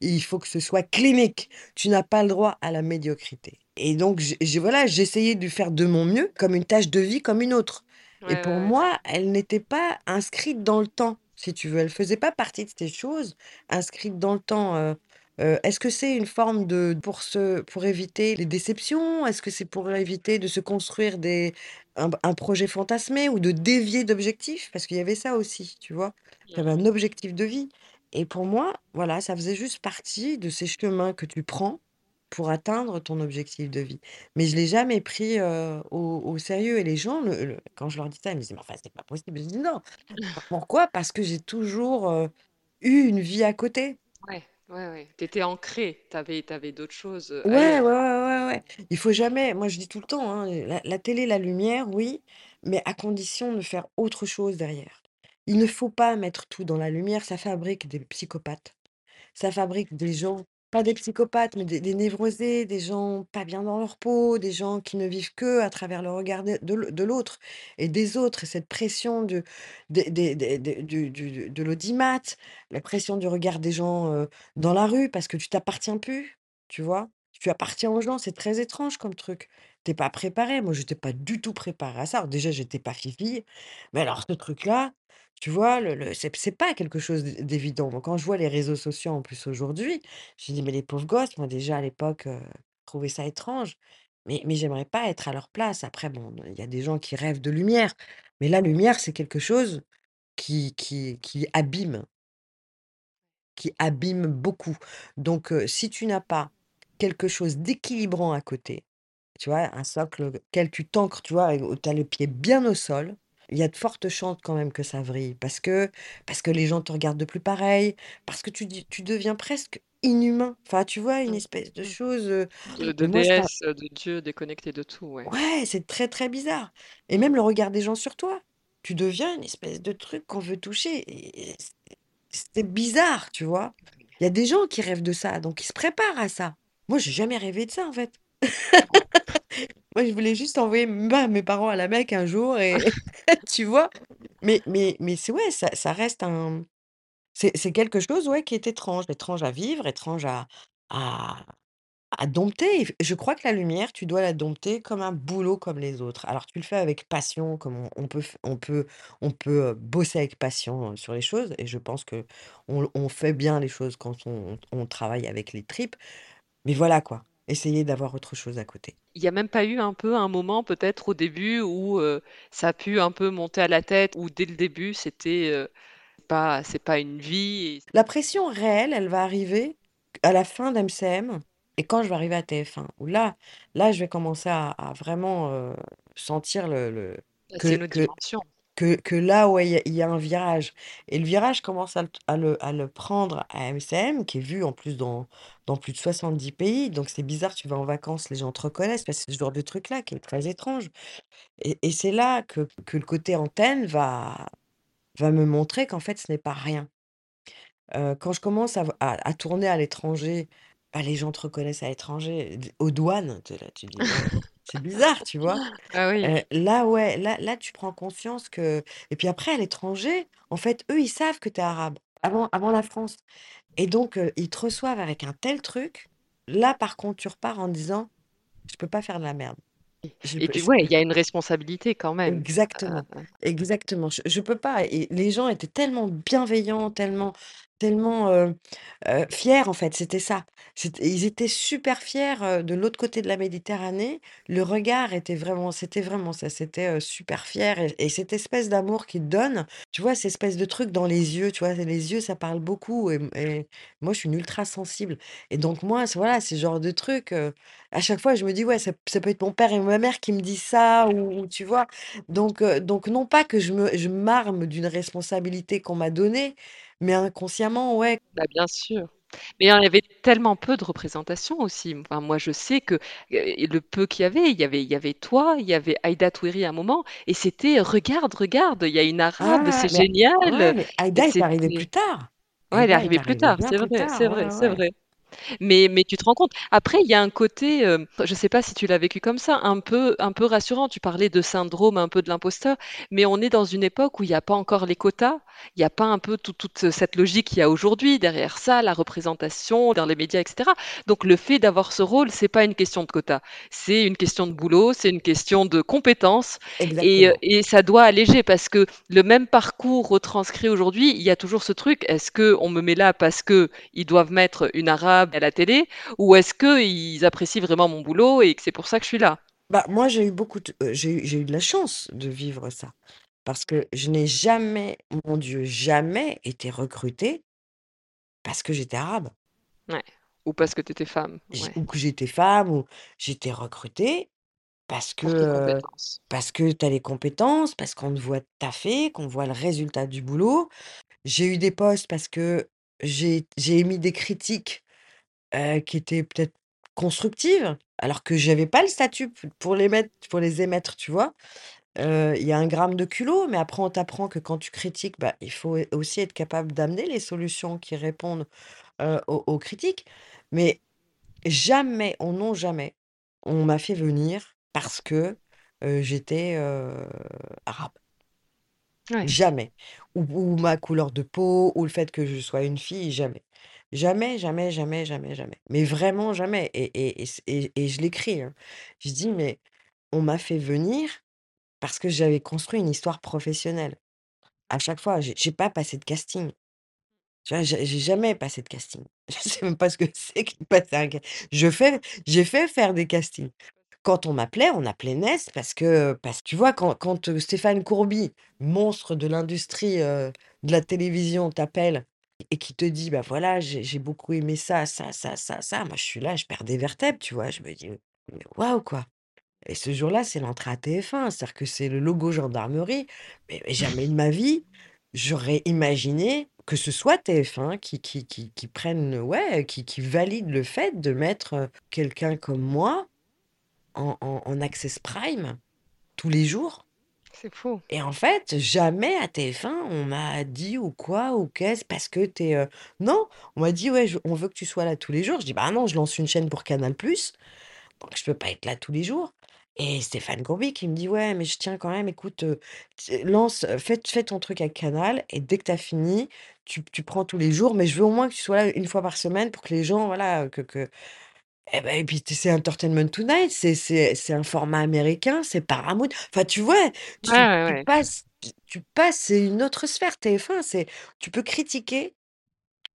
Il faut que ce soit clinique. Tu n'as pas le droit à la médiocrité et donc j'ai j'ai voilà, j'essayais de faire de mon mieux comme une tâche de vie comme une autre Ouais, et ouais, pour ouais. moi, elle n'était pas inscrite dans le temps, si tu veux. Elle faisait pas partie de ces choses inscrites dans le temps, est-ce que c'est une forme de pour se pour éviter les déceptions? Est-ce que c'est pour éviter de se construire des un un projet fantasmé ou de dévier d'objectifs? Parce qu'il y avait ça aussi, tu vois? Tu avais Mmh. un objectif de vie et pour moi, voilà, ça faisait juste partie de ces chemins que tu prends pour atteindre ton objectif de vie. Mais je l'ai jamais pris, heu, au au sérieux et les gens le le quand je leur dis ça, ils me disent: «Mais enfin, c'est pas possible». Je dis: «Non». Pourquoi? Parce que j'ai toujours, heu, eu une vie à côté. Ouais, ouais, ouais. Tu étais ancré, tu avais tu avais d'autres choses, heu, Ouais, ouais, ailleurs. ouais, ouais, ouais. Il faut jamais moi je dis tout le temps, hein, la la télé, la lumière, oui, mais à condition de faire autre chose derrière. Il ne faut pas mettre tout dans la lumière, ça fabrique des psychopathes. Ça fabrique des gens, pas des psychopathes, mais des névrosés, des gens pas bien dans leur peau, des gens qui ne vivent qu'à travers le regard de de l'au de l'autre et des autres et cette pression de des des de l'audimat, la pression du regard des gens, dans la rue parce que tu t'appartiens plus, tu vois? Tu appartiens aux gens, c'est très étrange comme truc. Tu pas préparé. Moi, j'étais pas du tout préparée à ça. Alors déjà, j'étais pas fifille, mais alors ce truc-là, tu vois? Le le c'est c'est pas quelque chose d'é d'évident. Quand je vois les réseaux sociaux en plus aujourd'hui, je me dis: «Mais les pauvres gosses», moi déjà à l'époque, trouvais ça étrange, mais mais j'aimerais pas être à leur place. Après bon, il y a des gens qui rêvent de lumière, mais la lumière, c'est quelque chose qui qui qui abîme qui abîme beaucoup. Donc si tu n'as pas quelque chose d'équilibrant à côté, tu vois? Un socle auquel tu t'ancres, tu vois? Où tu as le pied bien au sol, il y a de fortes chances quand même que ça vrille parce que parce que les gens te regardent de plus pareil, parce que tu dis tu deviens presque inhumain. Enfin, tu vois? Une Mmh. espèce de chose, heu, De de déesse, de dieu déconnecté de tout, ouais. ouais, c'est très, très bizarre et même le regard des gens sur toi. Tu deviens une espèce de truc qu'on veut toucher et et c'est c'est bizarre, tu vois? Il y a des gens qui rêvent de ça, donc ils se préparent à ça. Moi, j'ai jamais rêvé de ça, en fait. Moi, je voulais juste envoyer mes parents à la Mecque un jour et tu vois? Mais mais mais c'est ouais, ça ça reste un c'est c'est quelque chose, ouais, qui est étrange, étrange à vivre, étrange à à à dompter. F je crois que la lumière, tu dois la dompter comme un boulot comme les autres. Alors tu le fais avec passion, comme on on peut f on peut on peut, heu, bosser avec passion, heu, sur les choses et je pense qu'on on fait bien les choses quand on on travaille avec les tripes. Mais voilà quoi, essayer d'avoir autre chose à côté. Il y a même pas eu un peu un moment peut-être au début où, heu, ça a pu un peu monter à la tête, où dès le début c'était, heu, pas c'est pas une vie et La pression réelle, elle va arriver à la fin d'MCM et quand je vais arriver à TF1 où là là, je vais commencer à à vraiment, heu, sentir le le c'est que une autre que dimension. Que là, ouais, il y a un virage. Et le virage, commence à le prendre à MCM, qui est vu en plus dans plus de 70 pays, donc c'est bizarre, tu vas en vacances, les gens te reconnaissent parce que c'est ce genre de truc-là qui est très étrange. Et c'est là que que le côté antenne va va me montrer qu'en fait, ce n'est pas rien. Heu, quand je commence à tourner à l'étranger, bah, les gens te reconnaissent à l'étranger, aux douanes, là, tu dis: «Mais c'est bizarre», tu vois? Ah oui. Là, ouais, là là, tu prends conscience que et puis après à l'étranger, en fait, eux, ils savent que tu es arabe, avant avant la France et donc ils te reçoivent avec un tel truc. Là, par contre, tu repars en disant: «Je peux pas faire de la merde. Je Et peux puis je ouais, peux» il y a une responsabilité quand même. exactement, exactement. Je je peux pas et les gens étaient tellement bienveillants, tellement tellement, heu heu, fiers, en fait, c'était ça. Ils étaient super fiers, de l'autre côté de la Méditerranée. Le regard était vraiment c'était vraiment ça, c'était, super fier et et cette espèce d'amour qu'ils donnent, tu vois, cette espèce de truc dans les yeux, tu vois? Les yeux, ça parle beaucoup et moi, je suis une ultra sensible et donc moi, voilà, ce genre de truc, à chaque fois, je me dis: «Ouais, ça peut être mon père et ma mère qui me disent ça» ou tu vois? Donc donc non pas que je me je m'arme d'une responsabilité qu'on m'a donnée, mais inconsciemment, ouais. Bah, bien sûr. Mais il y en avait tellement peu de représentation aussi. Enfin, moi, je sais que, heu, le peu qu'il y avait, il y avait il y avait toi, il y avait Aïda Toueri à un moment et c'était: «Regarde, regarde, il y a une arabe, Ah! c'est Mais ouais, génial!» mais Aïda est arrivée plus tard. ouais, elle est Aïda arrivée plus tard, c'est vrai, c'est vrai, c'est vrai. Mais mais tu te rends compte? Après, il y a un côté, hem, je sais pas si tu l'as vécu comme ça, un peu un peu rassurant. Tu parlais de syndrome un peu de l'imposteur, mais on est dans une époque où il y a pas encore les quotas. Il y a pas un peu tout toute cette logique qu'il y a aujourd'hui derrière ça, la représentation dans les médias et cetera. Donc le fait d'avoir ce rôle, c'est pas une question de quota. C'est une question de boulot, c'est une question de compétences et Exactement. et ça doit alléger parce que le même parcours retranscrit aujourd'hui, il y a toujours ce truc: «Est-ce qu'on me met là parce qu'ils doivent mettre une arabe à la télé ou est-ce qu'ils apprécient vraiment mon boulot et que c'est pour ça que je suis là?» Bah, moi, j'ai eu beaucoup de heu, j'ai eu j'ai eu de la chance de vivre ça parce que je n'ai jamais, mon Dieu, jamais été recrutée parce que j'étais arabe. Ouais, ou parce que tu étais femme, J ouais. ou que j'étais femme ou j'étais recrutée parce que, Pour tes heu, compétences. parce que tu as les compétences, parce qu'on te voit taffer, qu'on voit le résultat du boulot. J'ai eu des postes parce que j'ai j'ai émis des critiques, heu, qui étaient peut-être constructives, alors que j'avais pas le statut p pour les mettre pour les émettre, tu vois? Heu, il y a un gramme de culot, mais après on t'apprend que quand tu critiques, bah, il faut é aussi être capable d'amener les solutions qui répondent, heu, aux aux critiques. Mais jamais, au non jamais, on m'a fait venir parce que, heu, j'étais, heu, arabe. Ouais. Jamais. Ou ou ma couleur de peau ou le fait que je sois une fille, jamais. Jamais, jamais, jamais, jamais, jamais. Mais vraiment jamais et et et et je l'écris, hein. Je dis: «Mais on m'a fait venir parce que j'avais construit une histoire professionnelle». À chaque fois, j'ai j'ai pas passé de casting. Tu vois? J'ai jamais passé de casting. Je sais même pas ce que c'est que passer un ca je fais j'ai fait faire des castings. Quand on m'appelait, on appelait Ness parce que parce tu vois, quand quand, heu, Stéphane Courby, monstre de l'industrie, heu, de la télévision, t'appelle et qui te dit: «Bah, voilà, j'ai beaucoup aimé ça, ça, ça, ça, ça», moi, je suis là, je perds des vertèbres, tu vois? Je me dis: «Mais waouh, quoi» et ce jour-là, c'est l'entrée à TF1, c'est-à-dire que c'est le logo gendarmerie, mais mais jamais de ma vie, j'aurais imaginé que ce soit TF1 qui qui qui qui prenne, ouais, qui qui valide le fait de mettre, quelqu'un comme moi en en access prime tous les jours. C'est fou. Et en fait, jamais à TF1 on m'a dit ou quoi ou qu'est-ce parce que tu es, heu non, on m'a dit: «Ouais, je on veut que tu sois là tous les jours». Je dis: «Bah non, je lance une chaîne pour Canal+, donc je peux pas être là tous les jours» et Stéphane Courby qui me dit: «Ouais, mais je tiens quand même, écoute, heu, t lance, fais fais ton truc avec Canal et dès que tu as fini, tu tu prends tous les jours, mais je veux au moins que tu sois là 1 fois par semaine pour que les gens, voilà, que que» et bah et puis c'est Entertainment Tonight, c'est c'est c'est un format américain, c'est Paramount. Enfin, tu vois? Tu ouais, tu ouais. passes tu tu passes c'est une autre sphère TF1, c'est tu peux critiquer,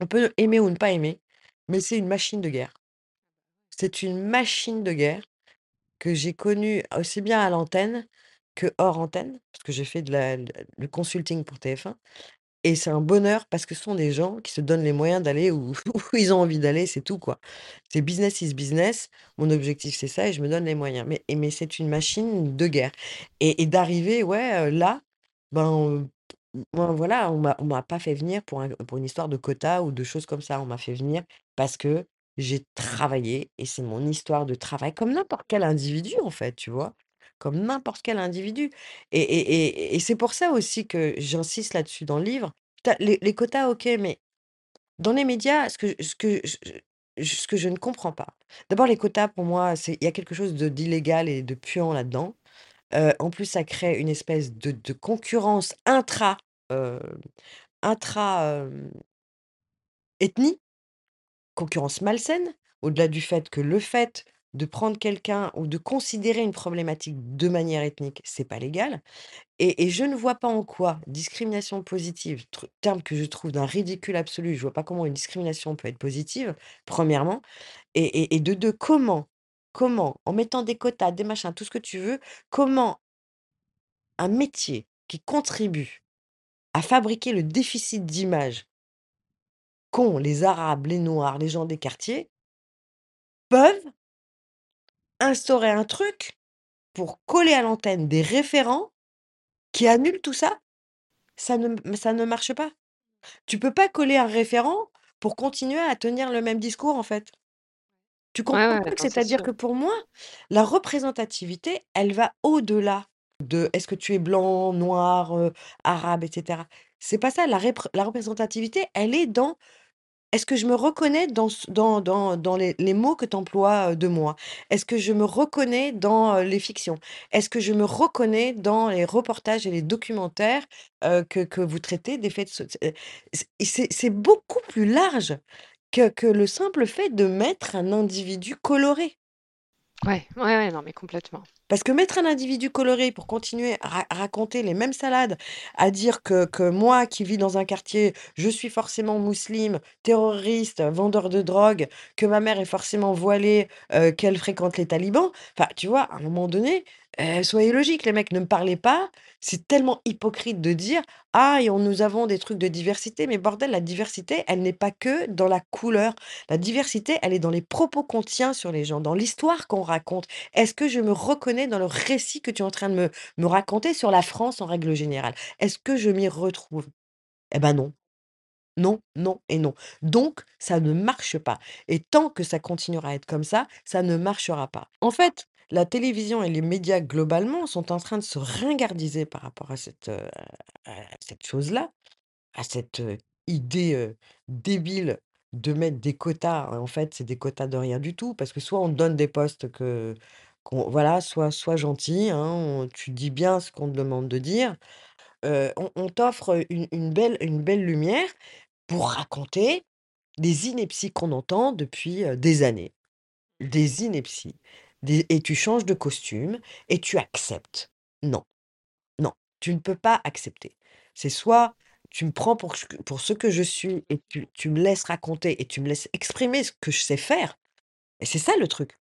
on peut aimer ou ne pas aimer, mais c'est une machine de guerre. C'est une machine de guerre que j'ai connue aussi bien à l'antenne que hors antenne, parce que j'ai fait de la le consulting pour TF1 et c'est un bonheur parce que ce sont des gens qui se donnent les moyens d'aller où ils ont envie d'aller, c'est tout, quoi. C'est business is business. Mon objectif, c'est ça et je me donne les moyens. Mais mais c'est une machine de guerre et d'arriver, ouais, heu, là, ben, ben, voilà, on m'a pas fait venir pour pour une histoire de quota ou de choses comme ça. On m'a fait venir parce que j'ai travaillé et c'est mon histoire de travail comme n'importe quel individu, en fait, tu vois? Comme n'importe quel individu et et et c'est pour ça aussi que j'insiste là-dessus dans le livre. Les quotas, OK, mais dans les médias, ce que ce que je je ce que je ne comprends pas, d'abord les quotas pour moi, c'est il y a quelque chose de d'illégal et de puant là-dedans. Heu, en plus, ça crée une espèce de de concurrence intra, heu, intra, ethnie, concurrence malsaine, au-delà du fait que le fait de prendre quelqu'un ou de considérer une problématique de manière ethnique, c'est pas légal et je ne vois pas en quoi discrimination positive, terme que je trouve d'un ridicule absolu, je vois pas comment une discrimination peut être positive, premièrement et de 2, comment comment, en mettant des quotas, des machins, tout ce que tu veux, comment un métier qui contribue à fabriquer le déficit d'image qu'ont les arabes, les noirs, les gens des quartiers peuvent instaurer un truc pour coller à l'antenne des référents qui annulent tout ça? Ça ne m ça ne marche pas. Tu peux pas coller un référent pour continuer à tenir le même discours, en fait. Tu Ouais, comprends ouais, le truc? non, c'est C'est-à-dire sûr. que pour moi, la représentativité, elle va au-delà de est-ce que tu es blanc, noir, heu, arabe et cetera. C'est pas ça, la répr la représentativité, elle est dans est-ce que je me reconnais dans les mots que tu emploies, de moi? Est-ce que je me reconnais dans, les fictions? Est-ce que je me reconnais dans les reportages et les documentaires, que que vous traitez des faits de c'est beaucoup plus large que que le simple fait de mettre un individu coloré. Ouais, ouais, ouais, non, mais complètement. Parce que mettre un individu coloré pour continuer à ra raconter les mêmes salades, à dire que que moi qui vis dans un quartier, je suis forcément musulmane, terroriste, vendeur de drogue, que ma mère est forcément voilée, heu, qu'elle fréquente les talibans. Enfin, tu vois, à un moment donné, heu, soyez logiques les mecs, ne me parlez pas. C'est tellement hypocrite de dire: «Ah et on nous avons des trucs de diversité», mais bordel, la diversité, elle n'est pas que dans la couleur. La diversité, elle est dans les propos qu'on tient sur les gens, dans l'histoire qu'on raconte. Est-ce que je me reconnais dans le récit que tu es en train de me me raconter sur la France en règle générale? Est-ce que je m'y retrouve? Eh ben non. Non, non et non. Donc ça ne marche pas et tant que ça continuera à être comme ça, ça ne marchera pas. En fait, la télévision et les médias globalement sont en train de se ringardiser par rapport à cette, cette chose-là, à cette, heu, idée, heu, débile de mettre des quotas. En fait, c'est des quotas de rien du tout parce que soit on donne des postes que voilà, sois sois gentil, hein, tu dis bien ce qu'on te demande de dire. On t'offre, une belle une belle lumière pour raconter des inepties qu'on entend depuis, des années. Des inepties, et tu changes de costume et tu acceptes. Non, non, tu ne peux pas accepter. C'est soit tu me prends pour pour ce que je suis et tu tu me laisses raconter et tu me laisses exprimer ce que je sais faire et c'est ça le truc.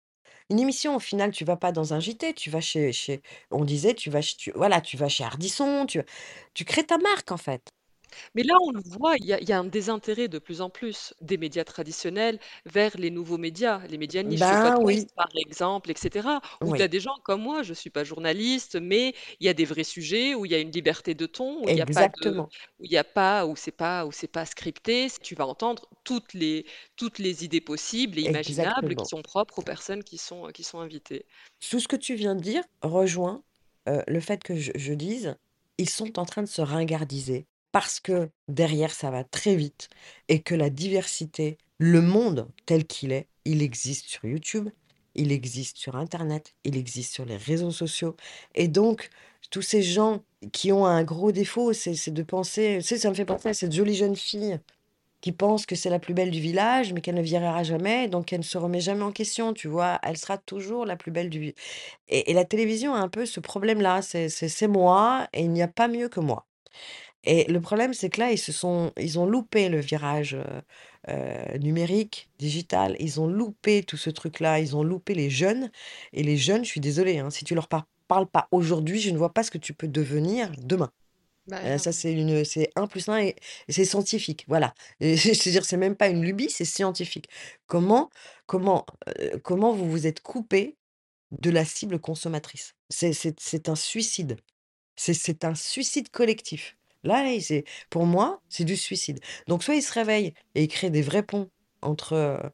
Une émission, au final, tu vas pas dans un JT, tu vas chez chez on disait tu vas ch tu voilà, tu vas chez Ardisson, tu tu crées ta marque, en fait. Mais là, on le voit, il y a il y a un désintérêt de plus en plus des médias traditionnels vers les nouveaux médias, les médias niches, le Ben oui, par exemple, et cetera. Où tu oui, as des gens comme moi, je suis pas journaliste, mais il y a des vrais sujets, où il y a une liberté de ton, où il y a pas de exactement, où il y a pas où c'est pas où c'est pas scripté. Tu vas entendre toutes les toutes les idées possibles et imaginables qui exactement. sont propres aux personnes qui sont, qui sont invitées. Tout ce que tu viens de dire rejoint, heu, le fait que je je dise: «Ils sont en train de se ringardiser» parce que derrière ça va très vite et que la diversité, le monde tel qu'il est, il existe sur YouTube, il existe sur internet, il existe sur les réseaux sociaux et donc tous ces gens qui ont un gros défaut, c'est de penser ça me fait penser à cette jolie jeune fille qui pense que c'est la plus belle du village, mais qu'elle ne virera jamais, donc elle ne se remet jamais en question, tu vois? Elle sera toujours la plus belle du vi et et la télévision a un peu ce problème-là, c'est moi et il n'y a pas mieux que moi et le problème, c'est que là, ils se sont ils ont loupé le virage, numérique, digital. Ils ont loupé tout ce truc-là, ils ont loupé les jeunes et les jeunes, je suis désolée, hein, si tu leur par parles pas aujourd'hui, je ne vois pas ce que tu peux devenir demain. Bah, non. ça, c'est une c'est un plus un et et c'est scientifique, voilà. Et c'est-à-dire, c'est même pas une lubie, c'est scientifique. Comment comment, comment vous vous êtes coupé de la cible consommatrice? C'est c'est c'est un suicide. C'est c'est un suicide collectif. Là c'est pour moi, c'est du suicide. Donc soit ils se réveillent et ils créent des vrais ponts entre,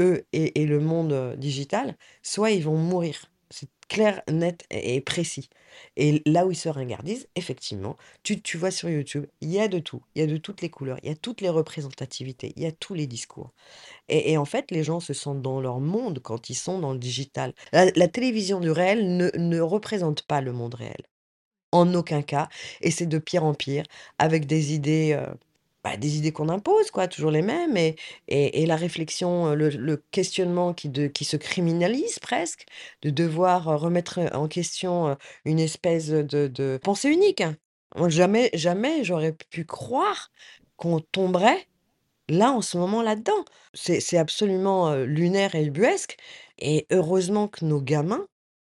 eux et le monde, digital, soit ils vont mourir. C'est clair, net et précis. Et là où ils se ringardisent, effectivement, tu tu vois sur YouTube, il y a de tout. Il y a de toutes les couleurs, il y a toutes les représentativités, il y a tous les discours. Et et en fait, les gens se sentent dans leur monde quand ils sont dans le digital. La la télévision du réel ne ne représente pas le monde réel. En aucun cas et c'est de pire en pire avec des idées, heu, bah, des idées qu'on impose quoi, toujours les mêmes et la réflexion, le le questionnement qui se criminalise presque, de devoir remettre en question, une espèce de pensée unique. Jamais jamais j'aurais pu croire qu'on tomberait là, en ce moment, là-dedans. C'est c'est absolument, lunaire et ubuesque et heureusement que nos gamins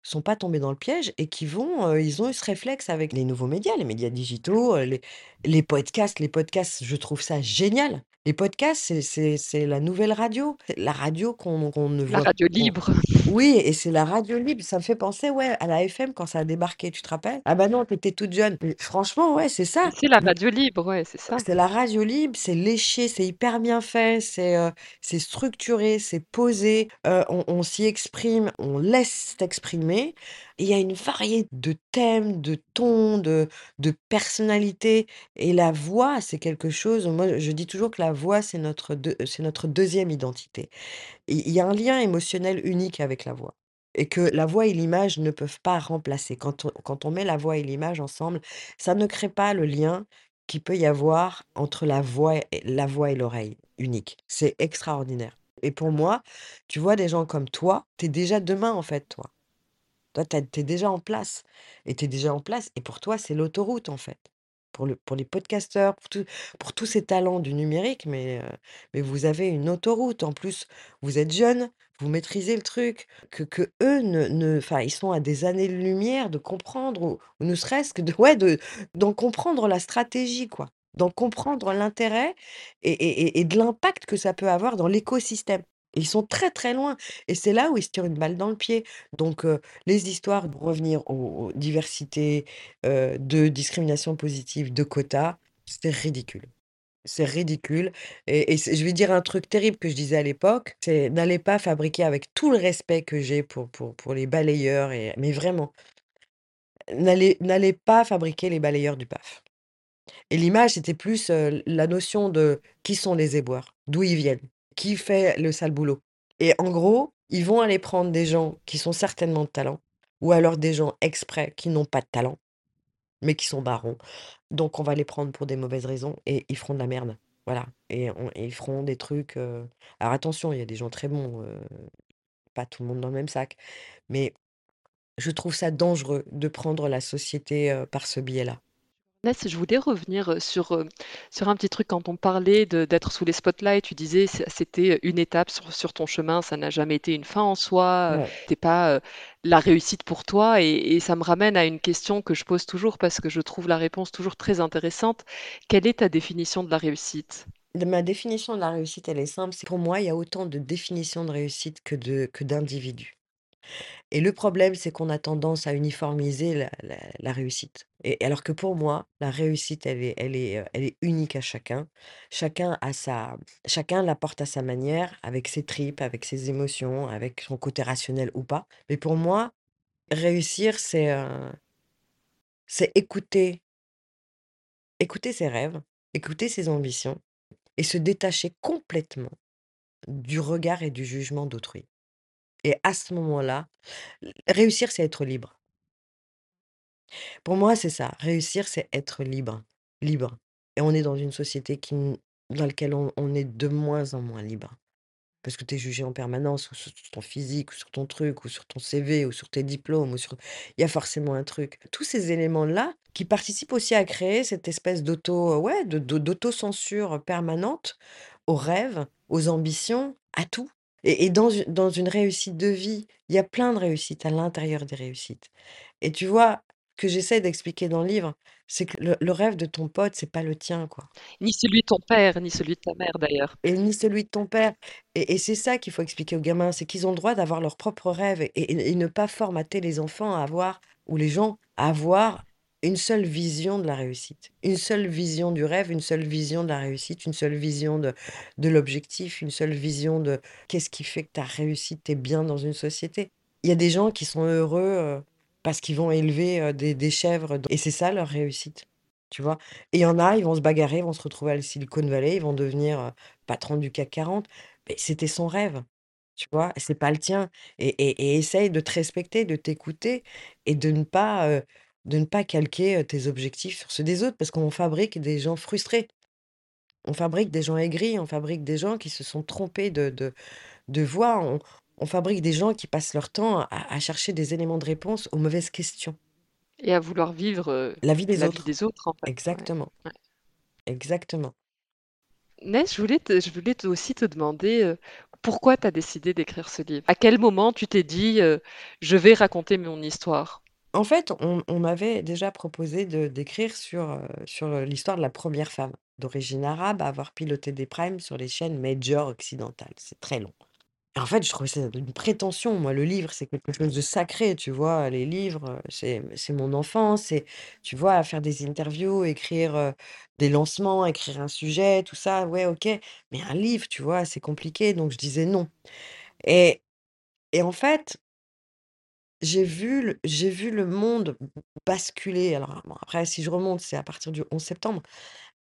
sont pas tombés dans le piège et qu'ils vont, ils ont eu ce réflexe avec les nouveaux médias, les médias digitaux, les les podcasts. Les podcasts, je trouve ça génial. Les podcasts, c'est la nouvelle radio. La radio qu'on qu'on ne La voit radio qu'on libre. oui et c'est la radio libre. Ça me fait penser, ouais, à la FM quand ça a débarqué, tu te rappelles? Ah bah non, tu étais toute jeune. Mais franchement, ouais, c'est ça. c'est la radio libre, ouais, c'est ça. C'est la radio libre, c'est léché, c'est hyper bien fait, c'est, c'est structuré, c'est posé, heu, on on s'y exprime, on laisse t'exprimer il y a une variété de thèmes, de tons, de de personnalités et la voix, c'est quelque chose moi, je dis toujours que la voix, c'est notre notre 2e identité. Il y a un lien émotionnel unique avec la voix et que la voix et l'image ne peuvent pas remplacer. Quand on quand on met la voix et l'image ensemble, ça ne crée pas le lien qu'il peut y avoir entre la voix et la voix et l'oreille, unique. C'est extraordinaire et pour moi, tu vois, des gens comme toi, tu es déjà demain, en fait, toi. Toi, tu es déjà en place et déjà en place et pour toi, c'est l'autoroute, en fait. Pour le pour les podcasteurs, pour tous ces talents du numérique, mais vous avez une autoroute. En plus, vous êtes jeunes, vous maîtrisez le truc, que qu'eux ne ils sont à des années-lumière de comprendre ou ne serait-ce que de ouais, de d'en comprendre la stratégie, quoi, d'en comprendre l'intérêt et de l'impact que ça peut avoir dans l'écosystème. Ils sont très, très loin et c'est là où ils se tirent une balle dans le pied donc les histoires pour revenir aux diversités, de discrimination positive, de quotas, c'est ridicule. C'est ridicule et je vais dire un truc terrible que je disais à l'époque, c'est: «N'allez pas fabriquer» avec tout le respect que j'ai pour pour pour les balayeurs et mais vraiment «n'allez pas fabriquer les balayeurs du PAF» et l'image, c'était plus, la notion de qui sont les éboueurs? D'où ils viennent? Qui fait le sale boulot? Et en gros, ils vont aller prendre des gens qui sont certainement de talent ou alors des gens exprès qui n'ont pas de talent, mais qui sont barons. Donc on va les prendre pour des mauvaises raisons et ils feront de la merde. Voilà et ils feront des trucs, heu alors attention, il y a des gens très bons, heu, pas tout le monde dans le même sac, mais je trouve ça dangereux de prendre la société, heu, par ce biais-là. Ness, je voulais revenir, sur, sur un petit truc quand on parlait de d'être sous les spotlights, tu disais c c'était une étape sur sur ton chemin, ça n'a jamais été une fin en soi, Ouais. c'était pas, la réussite pour toi et et ça me ramène à une question que je pose toujours parce que je trouve la réponse toujours très intéressante. Quelle est ta définition de la réussite? De ma définition de la réussite, elle est simple, c'est pour moi, il y a autant de définitions de réussite que de que d'individus et le problème, c'est qu'on a tendance à uniformiser la réussite. Et alors que pour moi, la réussite, elle est est unique à chacun. Chacun a sa chacun à sa manière, avec ses tripes, avec ses émotions, avec son côté rationnel ou pas, mais pour moi, réussir, c'est, heu c'est écouter écouter ses rêves, écouter ses ambitions et se détacher complètement du regard et du jugement d'autrui et à ce moment-là, réussir, c'est être libre. Pour moi, c'est ça, réussir, c'est être libre, libre et on est dans une société dans lequel on on est de moins en moins libre parce que tu es jugé en permanence ou sur ton physique ou sur ton truc ou sur ton CV ou sur tes diplômes ou sur il y a forcément un truc. Tous ces éléments-là qui participent aussi à créer cette espèce d'auto ouais, de de d'autocensure permanente aux rêves, aux ambitions, à tout et et dans une dans une réussite de vie, il y a plein de réussites à l'intérieur des réussites. Et tu vois, que j'essaie d'expliquer dans le livre, c'est que le le rêve de ton pote, c'est pas le tien, quoi. Ni celui de ton père, ni celui de ta mère d'ailleurs. et ni celui de ton père. Et et c'est ça qu'il faut expliquer aux gamins, c'est qu'ils ont le droit d'avoir leurs propres rêves et et et ne pas formater les enfants à avoir ou les gens à avoir une seule vision de la réussite. Une seule vision du rêve, une seule vision de la réussite, une seule vision de de l'objectif, une seule vision de qu'est-ce qui fait que tu as réussi, tu es bien dans une société. Il y a des gens qui sont heureux, heu, parce qu'ils vont élever, heu, des des chèvres et c'est ça leur réussite, tu vois? Et il y en a, ils vont se bagarrer, ils vont se retrouver à la Silicon Valley, ils vont devenir, heu, patrons du CAC 40, mais c'était son rêve, tu vois? C'est pas le tien et et essaye de te respecter, de t'écouter et de ne pas, de ne pas calquer, heu, tes objectifs sur ceux des autres parce qu'on fabrique des gens frustrés. On fabrique des gens aigris, on fabrique des gens qui se sont trompés de de de voie, on on fabrique des gens qui passent leur temps à à chercher des éléments de réponse aux mauvaises questions. Et à vouloir vivre, heu, La vie des la vie autres. des autres, en fait. Ouais, Exactement. ouais. Exactement. Je voulais te je voulais te aussi te demander, heu, pourquoi tu as décidé d'écrire ce livre? À quel moment tu t'es dit, heu: «Je vais raconter mon histoire»? En fait, on m'avait déjà proposé de d'écrire sur, heu, l'histoire de la première femme d'origine arabe à avoir piloté des primes sur les chaînes majors occidentales. C'est très long. En fait, je trouvais ça d'une prétention. Moi, le livre, c'est quelque chose de sacré, tu vois? Les livres, c'est mon enfance, c'est tu vois? Faire des interviews, écrire, heu, des lancements, écrire un sujet, tout ça, ouais, OK. Mais un livre, tu vois? C'est compliqué, donc je disais non. Et et en fait j'ai vu le j'ai vu le monde basculer. Alors, après, si je remonte, c'est à partir du 11 septembre.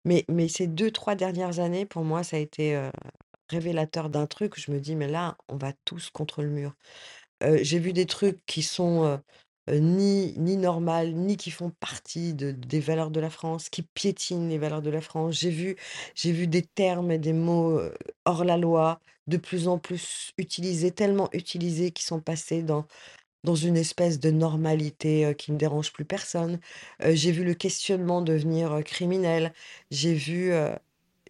Mais mais ces deux trois dernières années, pour moi, ça a été, révélateur d'un truc je me dis: «Mais là, on va tous contre le mur». J'ai vu des trucs qui sont, ni ni normales, ni qui font partie de des valeurs de la France, qui piétinent les valeurs de la France. J'ai vu j'ai vu des termes et des mots, hors la loi, de plus en plus utilisés, tellement utilisés, qui sont passés dans dans une espèce de normalité, qui ne dérange plus personne. J'ai vu le questionnement devenir, criminel. J'ai vu,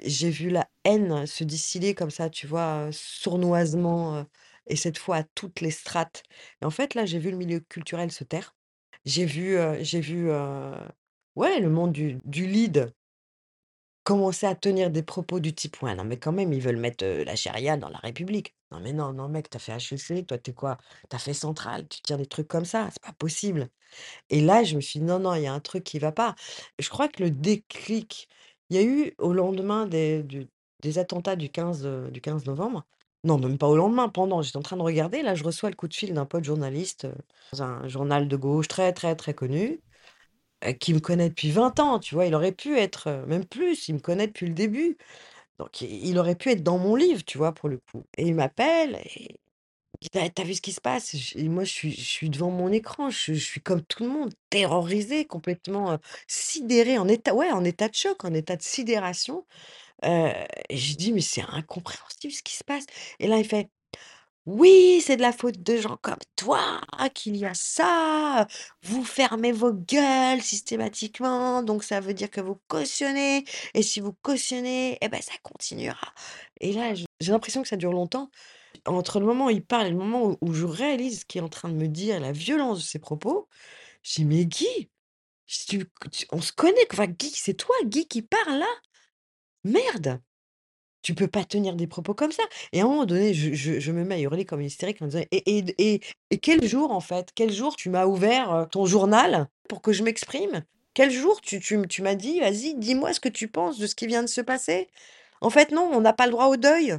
j'ai vu la haine se distiller comme ça, tu vois? Sournoisement, et cette fois à toutes les strates. Et en fait, là, j'ai vu le milieu culturel se taire. J'ai vu, j'ai vu, ouais, le monde du du lead commencer à tenir des propos du type: «Ouais, non, mais quand même, ils veulent mettre, la charia dans la République». Non, mais non, non, mec, tu as fait HEC, toi, tu es quoi? Tu as fait Centrale, tu tiens des trucs comme ça, c'est pas possible. Et là, je me suis dit: «Non, non, il y a un truc qui va pas». Je crois que le déclic, il y a eu au lendemain des du des attentats du 15, heu, du 15 novembre. Non, même pas au lendemain, pendant, j'étais en train de regarder, là, je reçois le coup de fil d'un pote journaliste, heu, dans un journal de gauche très, très, très connu, heu, qui me connaît depuis 20 ans, tu vois? Il aurait pu être, même plus, il me connaît depuis le début. Donc il aurait pu être dans mon livre, tu vois, pour le coup. Et il m'appelle et il dit: «Tu as tu as vu ce qui se passe?» et moi, je suis devant mon écran, je suis comme tout le monde, terrorisée, complètement, heu, sidérée, en état ouais, en état de choc, en état de sidération. Heu et je dis: «Mais c'est incompréhensible ce qui se passe» et là, il fait: «Oui, c'est de la faute de gens comme toi qu'il y a ça, vous fermez vos gueules systématiquement, donc ça veut dire que vous cautionnez et si vous cautionnez et bah, ça continuera». Et là, j'ai l'impression que ça dure longtemps. Entre le moment où il parle et le moment où je réalise ce qu'il est en train de me dire, la violence de ses propos, je dis: «Mais Guy, je dis: «Tu tu on se connaît, enfin Guy, c'est toi Guy qui parle là? Merde! Tu peux pas tenir des propos comme ça!» et à un moment donné, je me mets à hurler comme hystérique en disant: «Et et et quel jour, en fait, quel jour tu m'as ouvert, heu, ton journal pour que je m'exprime? Quel jour tu m'as dit: "Vas-y, dis-moi ce que tu penses de ce qui vient de se passer"?» en fait, non, on n'a pas le droit au deuil.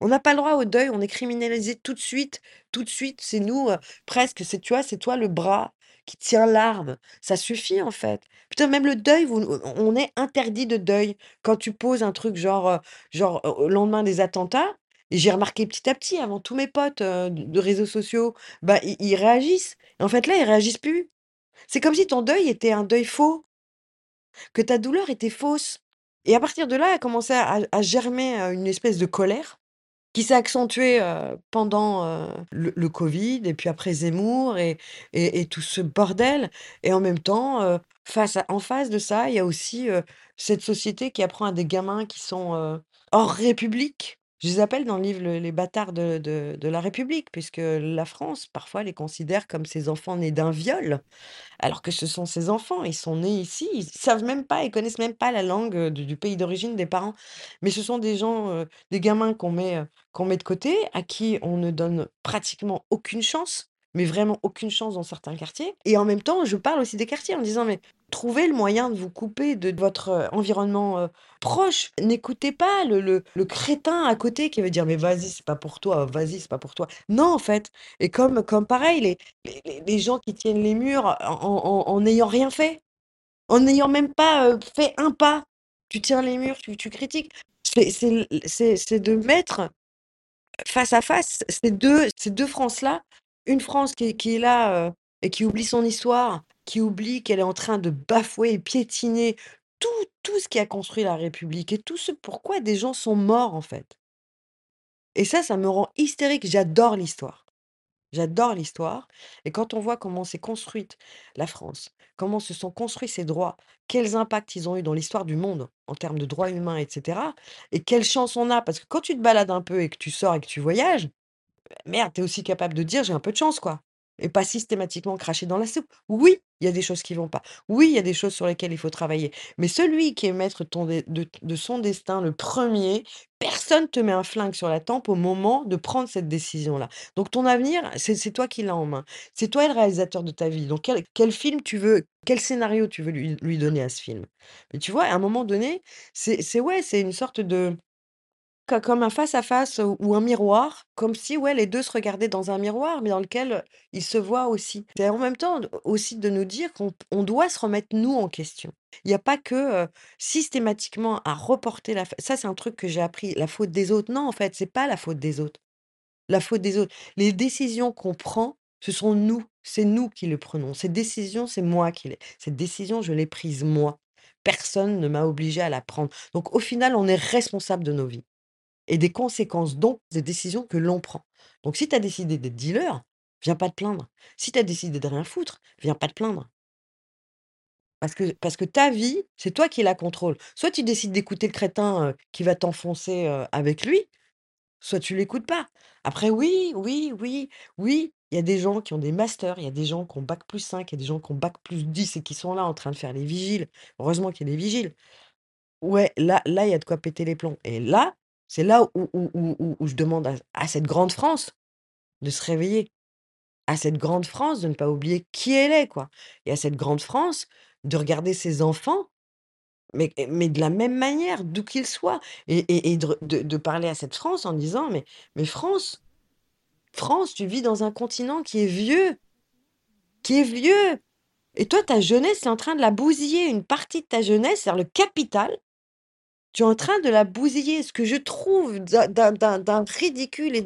On n'a pas le droit au deuil, on est criminalisés tout de suite, tout de suite, c'est nous, heu, presque, c'est tu vois, c'est toi le bras qui tient l'arme. Ça suffit, en fait. Putain, même le deuil, vous on on est interdit de deuil. Quand tu poses un truc genre, heu, genre, au lendemain des attentats j'ai remarqué petit à petit avant tous mes potes, de réseaux sociaux, bah, ils réagissent. En fait, là, ils réagissent plus. C'est comme si ton deuil était un deuil faux, que ta douleur était fausse. Et à partir de là, a commencé à germer, une espèce de colère qui s'est accentuée, heu, pendant, le covid et puis après Zemmour et et tout ce bordel. Et en même temps, face en face de ça, il y a aussi, cette société qui apprend à des gamins qui sont, hors république. Je les appelle dans le livre le les bâtards de la République puisque la France, parfois, les considère comme ses enfants nés d'un viol. Alors que ce sont ses enfants, ils sont nés ici, ils savent même pas, ils connaissent même pas la langue, heu, du pays d'origine des parents. Mais ce sont des gens, heu, des gamins qu'on met, heu, qu'on met de côté, à qui on ne donne pratiquement aucune chance, mais vraiment aucune chance dans certains quartiers. Et en même temps, je parle aussi des quartiers en disant: «Mais trouvez le moyen de vous couper de votre, heu, environnement, heu, proche. N'écoutez pas le le le crétin à côté qui veut dire: "Mais vas-y, c'est pas pour toi, vas-y, c'est pas pour toi"». Non, en fait. Et comme comme pareil, les les les gens qui tiennent les murs en en en en n'ayant rien fait, en n'ayant même pas, heu, fait un pas. Tu tiens les murs, tu tu critiques. C'est de mettre face à face ces 2 ces 2 France-là. Une France qui qui est là, et qui oublie son histoire, qui oublie qu'elle est en train de bafouer et piétiner tout tout ce qui a construit la République et tout ce pourquoi des gens sont morts, en fait. Et ça, ça me rend hystérique. J'adore l'histoire. J'adore l'histoire et quand on voit comment s'est construite la France, comment se sont construits ces droits, quels impacts ils ont eu dans l'histoire du monde en termes de droits humains et cetera et quelle chance on a parce que quand tu te balades un peu et que tu sors et que tu voyages, merde, tu es aussi capable de dire: «J'ai un peu de chance, quoi» et pas systématiquement cracher dans la soupe. Oui, il y a des choses qui vont pas. Oui, il y a des choses sur lesquelles il faut travailler. Mais celui qui est maître ton dé de de son destin, le premier, personne te met un flingue sur la tempe au moment de prendre cette décision-là. Donc ton avenir, c'est toi qui l'as en main. C'est toi le réalisateur de ta vie. Donc quel film tu veux quel scénario tu veux lui donner à ce film? Mais tu vois, à un moment donné, c'est ouais, c'est une sorte de Co comme un face à face ou un miroir, comme si, ouais, les 2 se regardaient dans un miroir, mais dans lequel, ils se voient aussi. C'est en même temps aussi de nous dire qu'on on doit se remettre nous en question. Il y a pas que, systématiquement à reporter la ça c'est un truc que j'ai appris, la faute des autres. Non, en fait, c'est pas la faute des autres. La faute des autres. Les décisions qu'on prend, ce sont nous, c'est nous qui les prenons. Ces décisions, c'est moi qui les cette décision, je l'ai prise moi. Personne ne m'a obligé à la prendre. Donc au final, on est responsable de nos vies et des conséquences donc des décisions que l'on prend. Donc si tu as décidé d'être dealer, viens pas te plaindre. Si tu as décidé de rien foutre, viens pas te plaindre. Parce que parce que ta vie, c'est toi qui la contrôle. Soit tu décides d'écouter le crétin, qui va t'enfoncer, avec lui, soit tu l'écoutes pas. Après oui, oui, oui, oui, il y a des gens qui ont des masters, il y a des gens qui ont bac+5, il y a des gens qui ont bac+10 et qui sont là en train de faire les vigiles. Heureusement qu'il y a des vigiles. Ouais, là là, il y a de quoi péter les plombs et là, c'est là où je demande à cette grande France de se réveiller, à cette grande France de ne pas oublier qui elle est, quoi. Et à cette grande France de regarder ses enfants, mais mais de la même manière, d'où qu'ils soient. Et de parler à cette France en disant: «Mais mais France, France, tu vis dans un continent qui est vieux, qui est vieux. Et toi, ta jeunesse, es en train de la bousiller, une partie de ta jeunesse, c'est-à-dire le capital Tu es en train de la bousiller, ce que je trouve d'un ridicule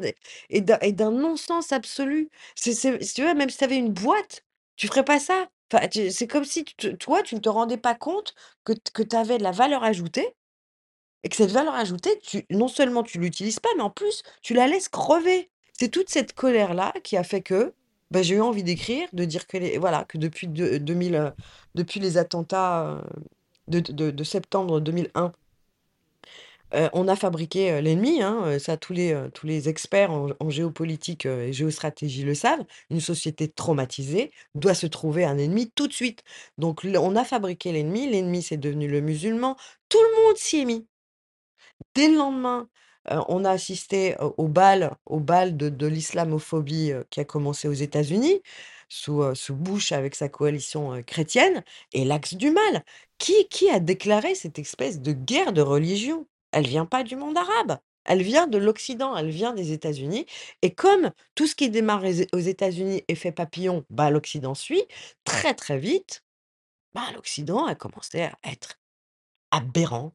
et d'un non-sens absolu. C'est c'est même si tu avais une boîte, tu ferais pas ça. C'est comme si toi, tu ne te rendais pas compte que que tu avais de la valeur ajoutée et que cette valeur ajoutée, non seulement tu l'utilises pas, mais en plus, tu la laisses crever. C'est toute cette colère-là qui a fait que, bah, j'ai eu envie d'écrire, de dire que les voilà, que depuis de 2000, heu, depuis les attentats, de de septembre 2001 Heu, on a fabriqué, heu, l'ennemi, hein, heu, ça tous les, tous les experts en géopolitique, et géostratégie le savent. Une société traumatisée doit se trouver un ennemi tout de suite. Donc on a fabriqué l'ennemi, l'ennemi c'est devenu le musulman, tout le monde s'y est mis. Dès le lendemain, on a assisté au bal au bal de l'islamophobie, qui a commencé aux États-Unis, sous, sous Bush avec sa coalition, chrétienne et l'axe du mal. Qui qui a déclaré cette espèce de guerre de religion? Elle vient pas du monde arabe, elle vient de l'Occident, elle vient des États-Unis et comme tout ce qui démarre aux aux États-Unis effet papillon, bah, l'Occident suit, très, très vite, bah, l'Occident a commencé à être aberrant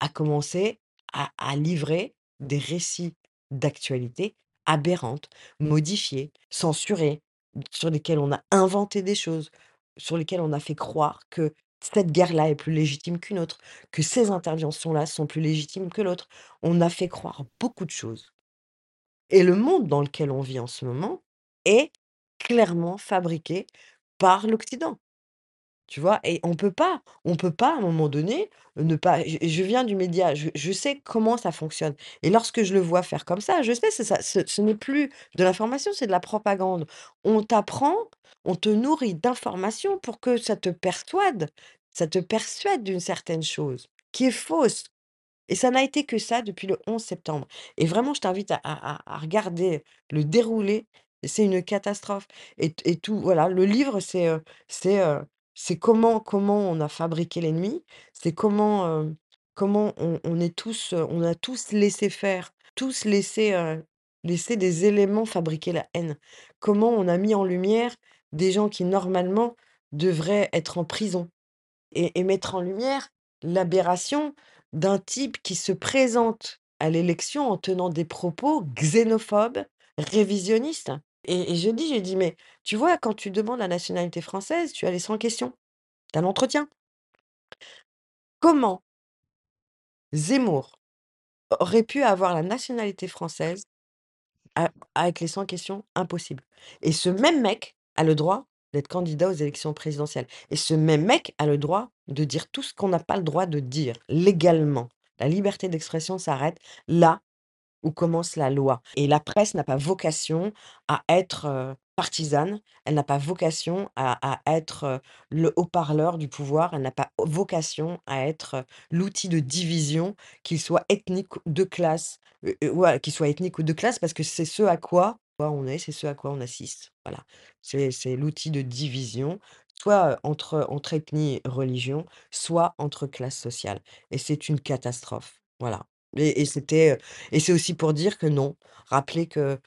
a commencé à à livrer des récits d'actualité aberrantes, modifiés, censurés, sur lesquels on a inventé des choses, sur lesquels on a fait croire que cette guerre-là est plus légitime qu'une autre, que ces interventions-là sont plus légitimes que l'autre. On a fait croire beaucoup de choses et le monde dans lequel on vit en ce moment est clairement fabriqué par l'Occident. Tu vois? Et on peut pas on peut pas à un moment donné, ne pas je viens du média, je je sais comment ça fonctionne et lorsque je le vois faire comme ça, je sais c'est ça ce n'est plus de l'information, c'est de la propagande. On t'apprend, on te nourrit d'informations pour que ça te persuade, ça te persuade d'une certaine chose qui est fausse. Et ça n'a été que ça depuis le 11 septembre. Et vraiment, je t'invite à à à regarder le déroulé, c'est une catastrophe. Et et tout voilà, le livre, c'est, c'est, heu, c'est comment comment on a fabriqué l'ennemi, c'est comment, heu, comment on est tous, heu, on a tous laissé faire, tous laissé, heu, laissé des éléments fabriquer la haine. Comment on a mis en lumière des gens qui normalement devraient être en prison. Et mettre en lumière l'aberration d'un type qui se présente à l'élection en tenant des propos xénophobes, révisionnistes? Et je dis j'ai dit: «Mais tu vois, quand tu demandes la nationalité française, tu as les 100 questions, tu as l'entretien. comment Zemmour aurait pu avoir la nationalité française avec les 100 questions? Impossible et ce même mec a le droit d'être candidat aux élections présidentielles et ce même mec a le droit de dire tout ce qu'on n'a pas le droit de dire légalement. La liberté d'expression s'arrête là où commence la loi et la presse n'a pas vocation à être, partisane, elle n'a pas vocation à être, le haut-parleur du pouvoir, elle n'a pas vocation à être, l'outil de division, qu'il soit ethnique ou de classe, qu'il soit ethnique ou de classe parce que c'est ce à quoi on est, c'est ce à quoi on assiste. Voilà. C'est l'outil de division, soit, entre entre ethnie et religion, soit entre classes sociales et c'est une catastrophe. Voilà et et c'était, et c'est aussi pour dire que non, rappeler que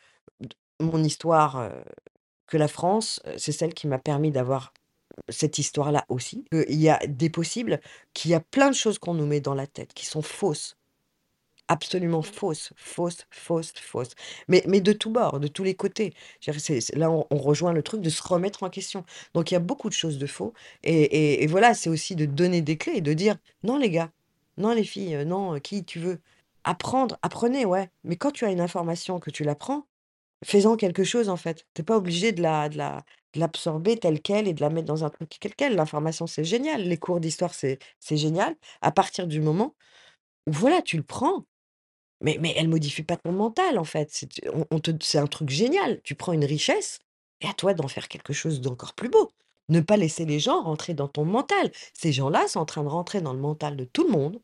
mon histoire, que la France, c'est celle qui m'a permis d'avoir cette histoire-là aussi, qu'il y a des possibles, qu'il y a plein de choses qu'on nous met dans la tête qui sont fausses. Absolument Mmh. fausses, fausses, fausses, fausses, mais mais de tous bords, de tous les côtés. Je veux dire, c'est c'est là, on on rejoint le truc de se remettre en question. Donc il y a beaucoup de choses de faux et et et voilà, c'est aussi de donner des clés et de dire: «Non les gars, non les filles, non, qui tu veux». Apprendre, apprenez, ouais, mais quand tu as une information, que tu l'apprends, fais-en quelque chose en fait. Tu es pas obligé de la de la de l'absorber telle quelle et de la mettre dans un truc tel quel. L'information, c'est génial, les cours d'histoire, c'est c'est génial à partir du moment où voilà, tu le prends mais mais elle modifie pas ton mental, en fait. C'est c'est un truc génial. Tu prends une richesse et à toi d'en faire quelque chose d'encore plus beau. Ne pas laisser les gens rentrer dans ton mental. Ces gens-là sont en train de rentrer dans le mental de tout le monde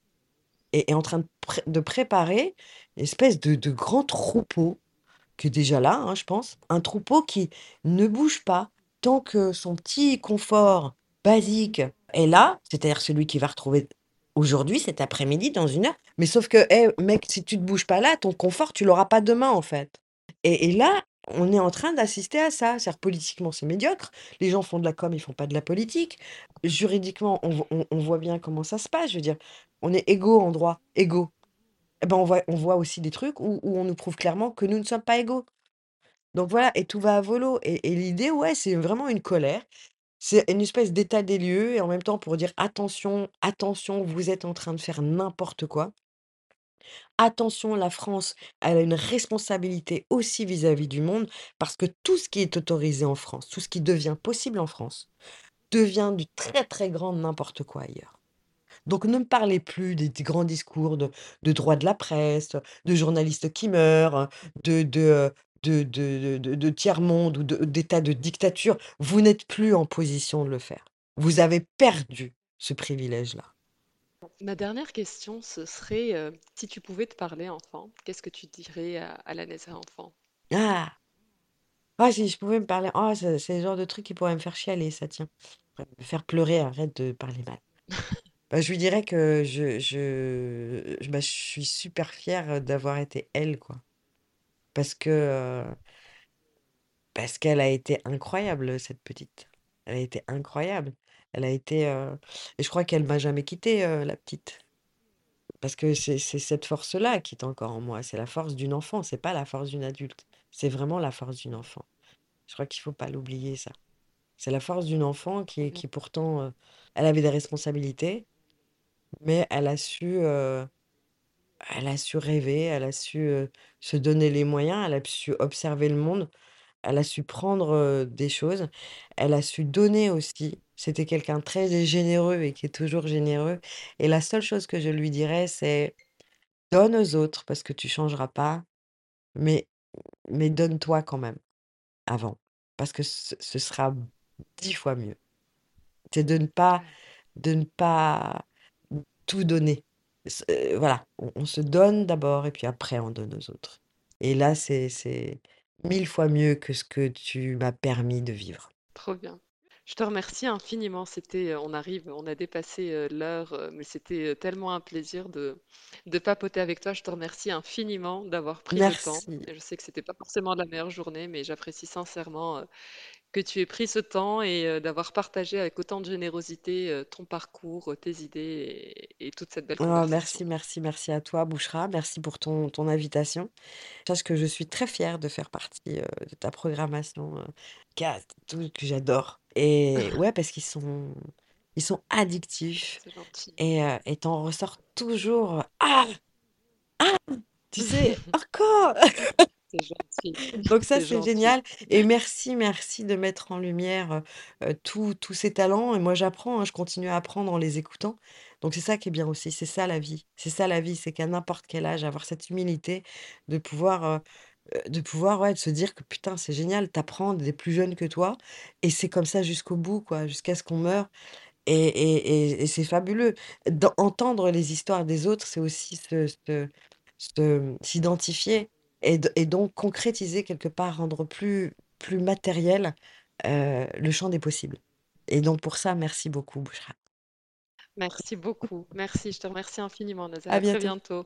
et en train de pré de préparer une espèce de de grand troupeau qui est déjà là, hein, je pense. Un troupeau qui ne bouge pas tant que son petit confort basique est là, c'est-à-dire celui qu'il va retrouver aujourd'hui, cet après-midi, dans 1 heure. Mais sauf que, hé, mec, si tu te bouges pas là, ton confort, tu l'auras pas demain, en fait et et là, on est en train d'assister à ça. C'est-à-dire politiquement, c'est médiocre. Les gens font de la com, ils font pas de la politique. Juridiquement, on vo on on voit bien comment ça se passe. Je veux dire, on est égaux en droit, égaux. Et ben, on voit on voit aussi des trucs où où on nous prouve clairement que nous ne sommes pas égaux. Donc voilà et tout va à volo et et l'idée, ouais, c'est vraiment une colère. C'est une espèce d'état des lieux et en même temps pour dire: «Attention, attention, vous êtes en train de faire n'importe quoi». Attention, la France, elle a une responsabilité aussi vis-à-vis du monde parce que tout ce qui est autorisé en France, tout ce qui devient possible en France, devient du très, très grand n'importe quoi ailleurs. Donc ne me parlez plus des grands discours de de droit de la presse, de journalistes qui meurent, de tiers-monde ou de d'état de dictature. Vous n'êtes plus en position de le faire. Vous avez perdu ce privilège-là. Ma dernière question, ce serait, heu, si tu pouvais te parler enfant, qu'est-ce que tu dirais à à la Nessa enfant? Ah! Ah si je pouvais me parler oh c'est c'est le genre de truc qui pourrait me faire chialer ça tiens. Pourrait me faire pleurer, arrête de parler mal. Bah, je lui dirais que je je bah, je suis super fière d'avoir été elle, quoi. Parce que, heu parce qu'elle a été incroyable, cette petite. Elle a été incroyable. Elle a été, heu et je crois qu'elle m'a jamais quittée, heu, la petite. Parce que c'est c'est cette force-là qui est encore en moi. C'est la force d'une enfant, c'est pas la force d'une adulte. C'est vraiment la force d'une enfant. Je crois qu'il faut pas l'oublier ça. C'est la force d'une enfant qui est Mmh. qui pourtant, heu, elle avait des responsabilités, mais elle a su, elle a su rêver, elle a su, se donner les moyens, elle a su observer le monde, elle a su prendre, des choses, elle a su donner aussi. C'était quelqu'un très généreux et qui est toujours généreux et la seule chose que je lui dirais, c'est: «Donne aux autres parce que tu changeras pas, mais mais donne-toi quand même, avant, parce que ce ce sera 10 fois mieux». C'est de ne pas Ouais. de ne pas tout donner. Heu, voilà, on on se donne d'abord et puis après on donne aux autres et là, c'est 1000 fois mieux que ce que tu m'as permis de vivre. Trop bien. Je te remercie infiniment. C'était, heu, on arrive on a dépassé, heu, l'heure, heu, mais c'était, tellement un plaisir de de papoter avec toi. Je te remercie infiniment d'avoir pris le temps Merci. et je sais que c'était pas forcément la meilleure journée, mais j'apprécie sincèrement, que tu aies pris ce temps et d'avoir partagé avec autant de générosité, ton parcours, tes idées et et toute cette belle Oh conversation. merci, merci, merci à toi Bouchra. Merci pour ton ton invitation. Sache que je suis très fière de faire partie, de ta programmation, cast, tout que j'adore et ouais, parce qu'ils sont Ils sont addictifs C'est gentil. et heu et tu ressors toujours, «Ah! Ah!» tu sais? «Encore!» C'est gentil, Donc ça, c'est génial et merci, merci de mettre en lumière, heu, tous tous ces talents et moi j'apprends, hein, je continue à apprendre en les écoutant. Donc c'est ça qui est bien aussi, c'est ça la vie. C'est ça la vie, c'est qu'à n'importe quel âge, avoir cette humilité de pouvoir, heu heu, de pouvoir, ouais, de se dire que putain, c'est génial, tu apprends des plus jeunes que toi et c'est comme ça jusqu'au bout, quoi, jusqu'à ce qu'on meure et et et et c'est fabuleux. D'entendre les histoires des autres, c'est aussi se se se s'identifier et d et donc concrétiser quelque part, rendre plus plus matériel, heu, le champ des possibles et donc pour ça, merci beaucoup Bouchra. Merci beaucoup. Merci, je te remercie infiniment Naza. À À très bientôt. bientôt.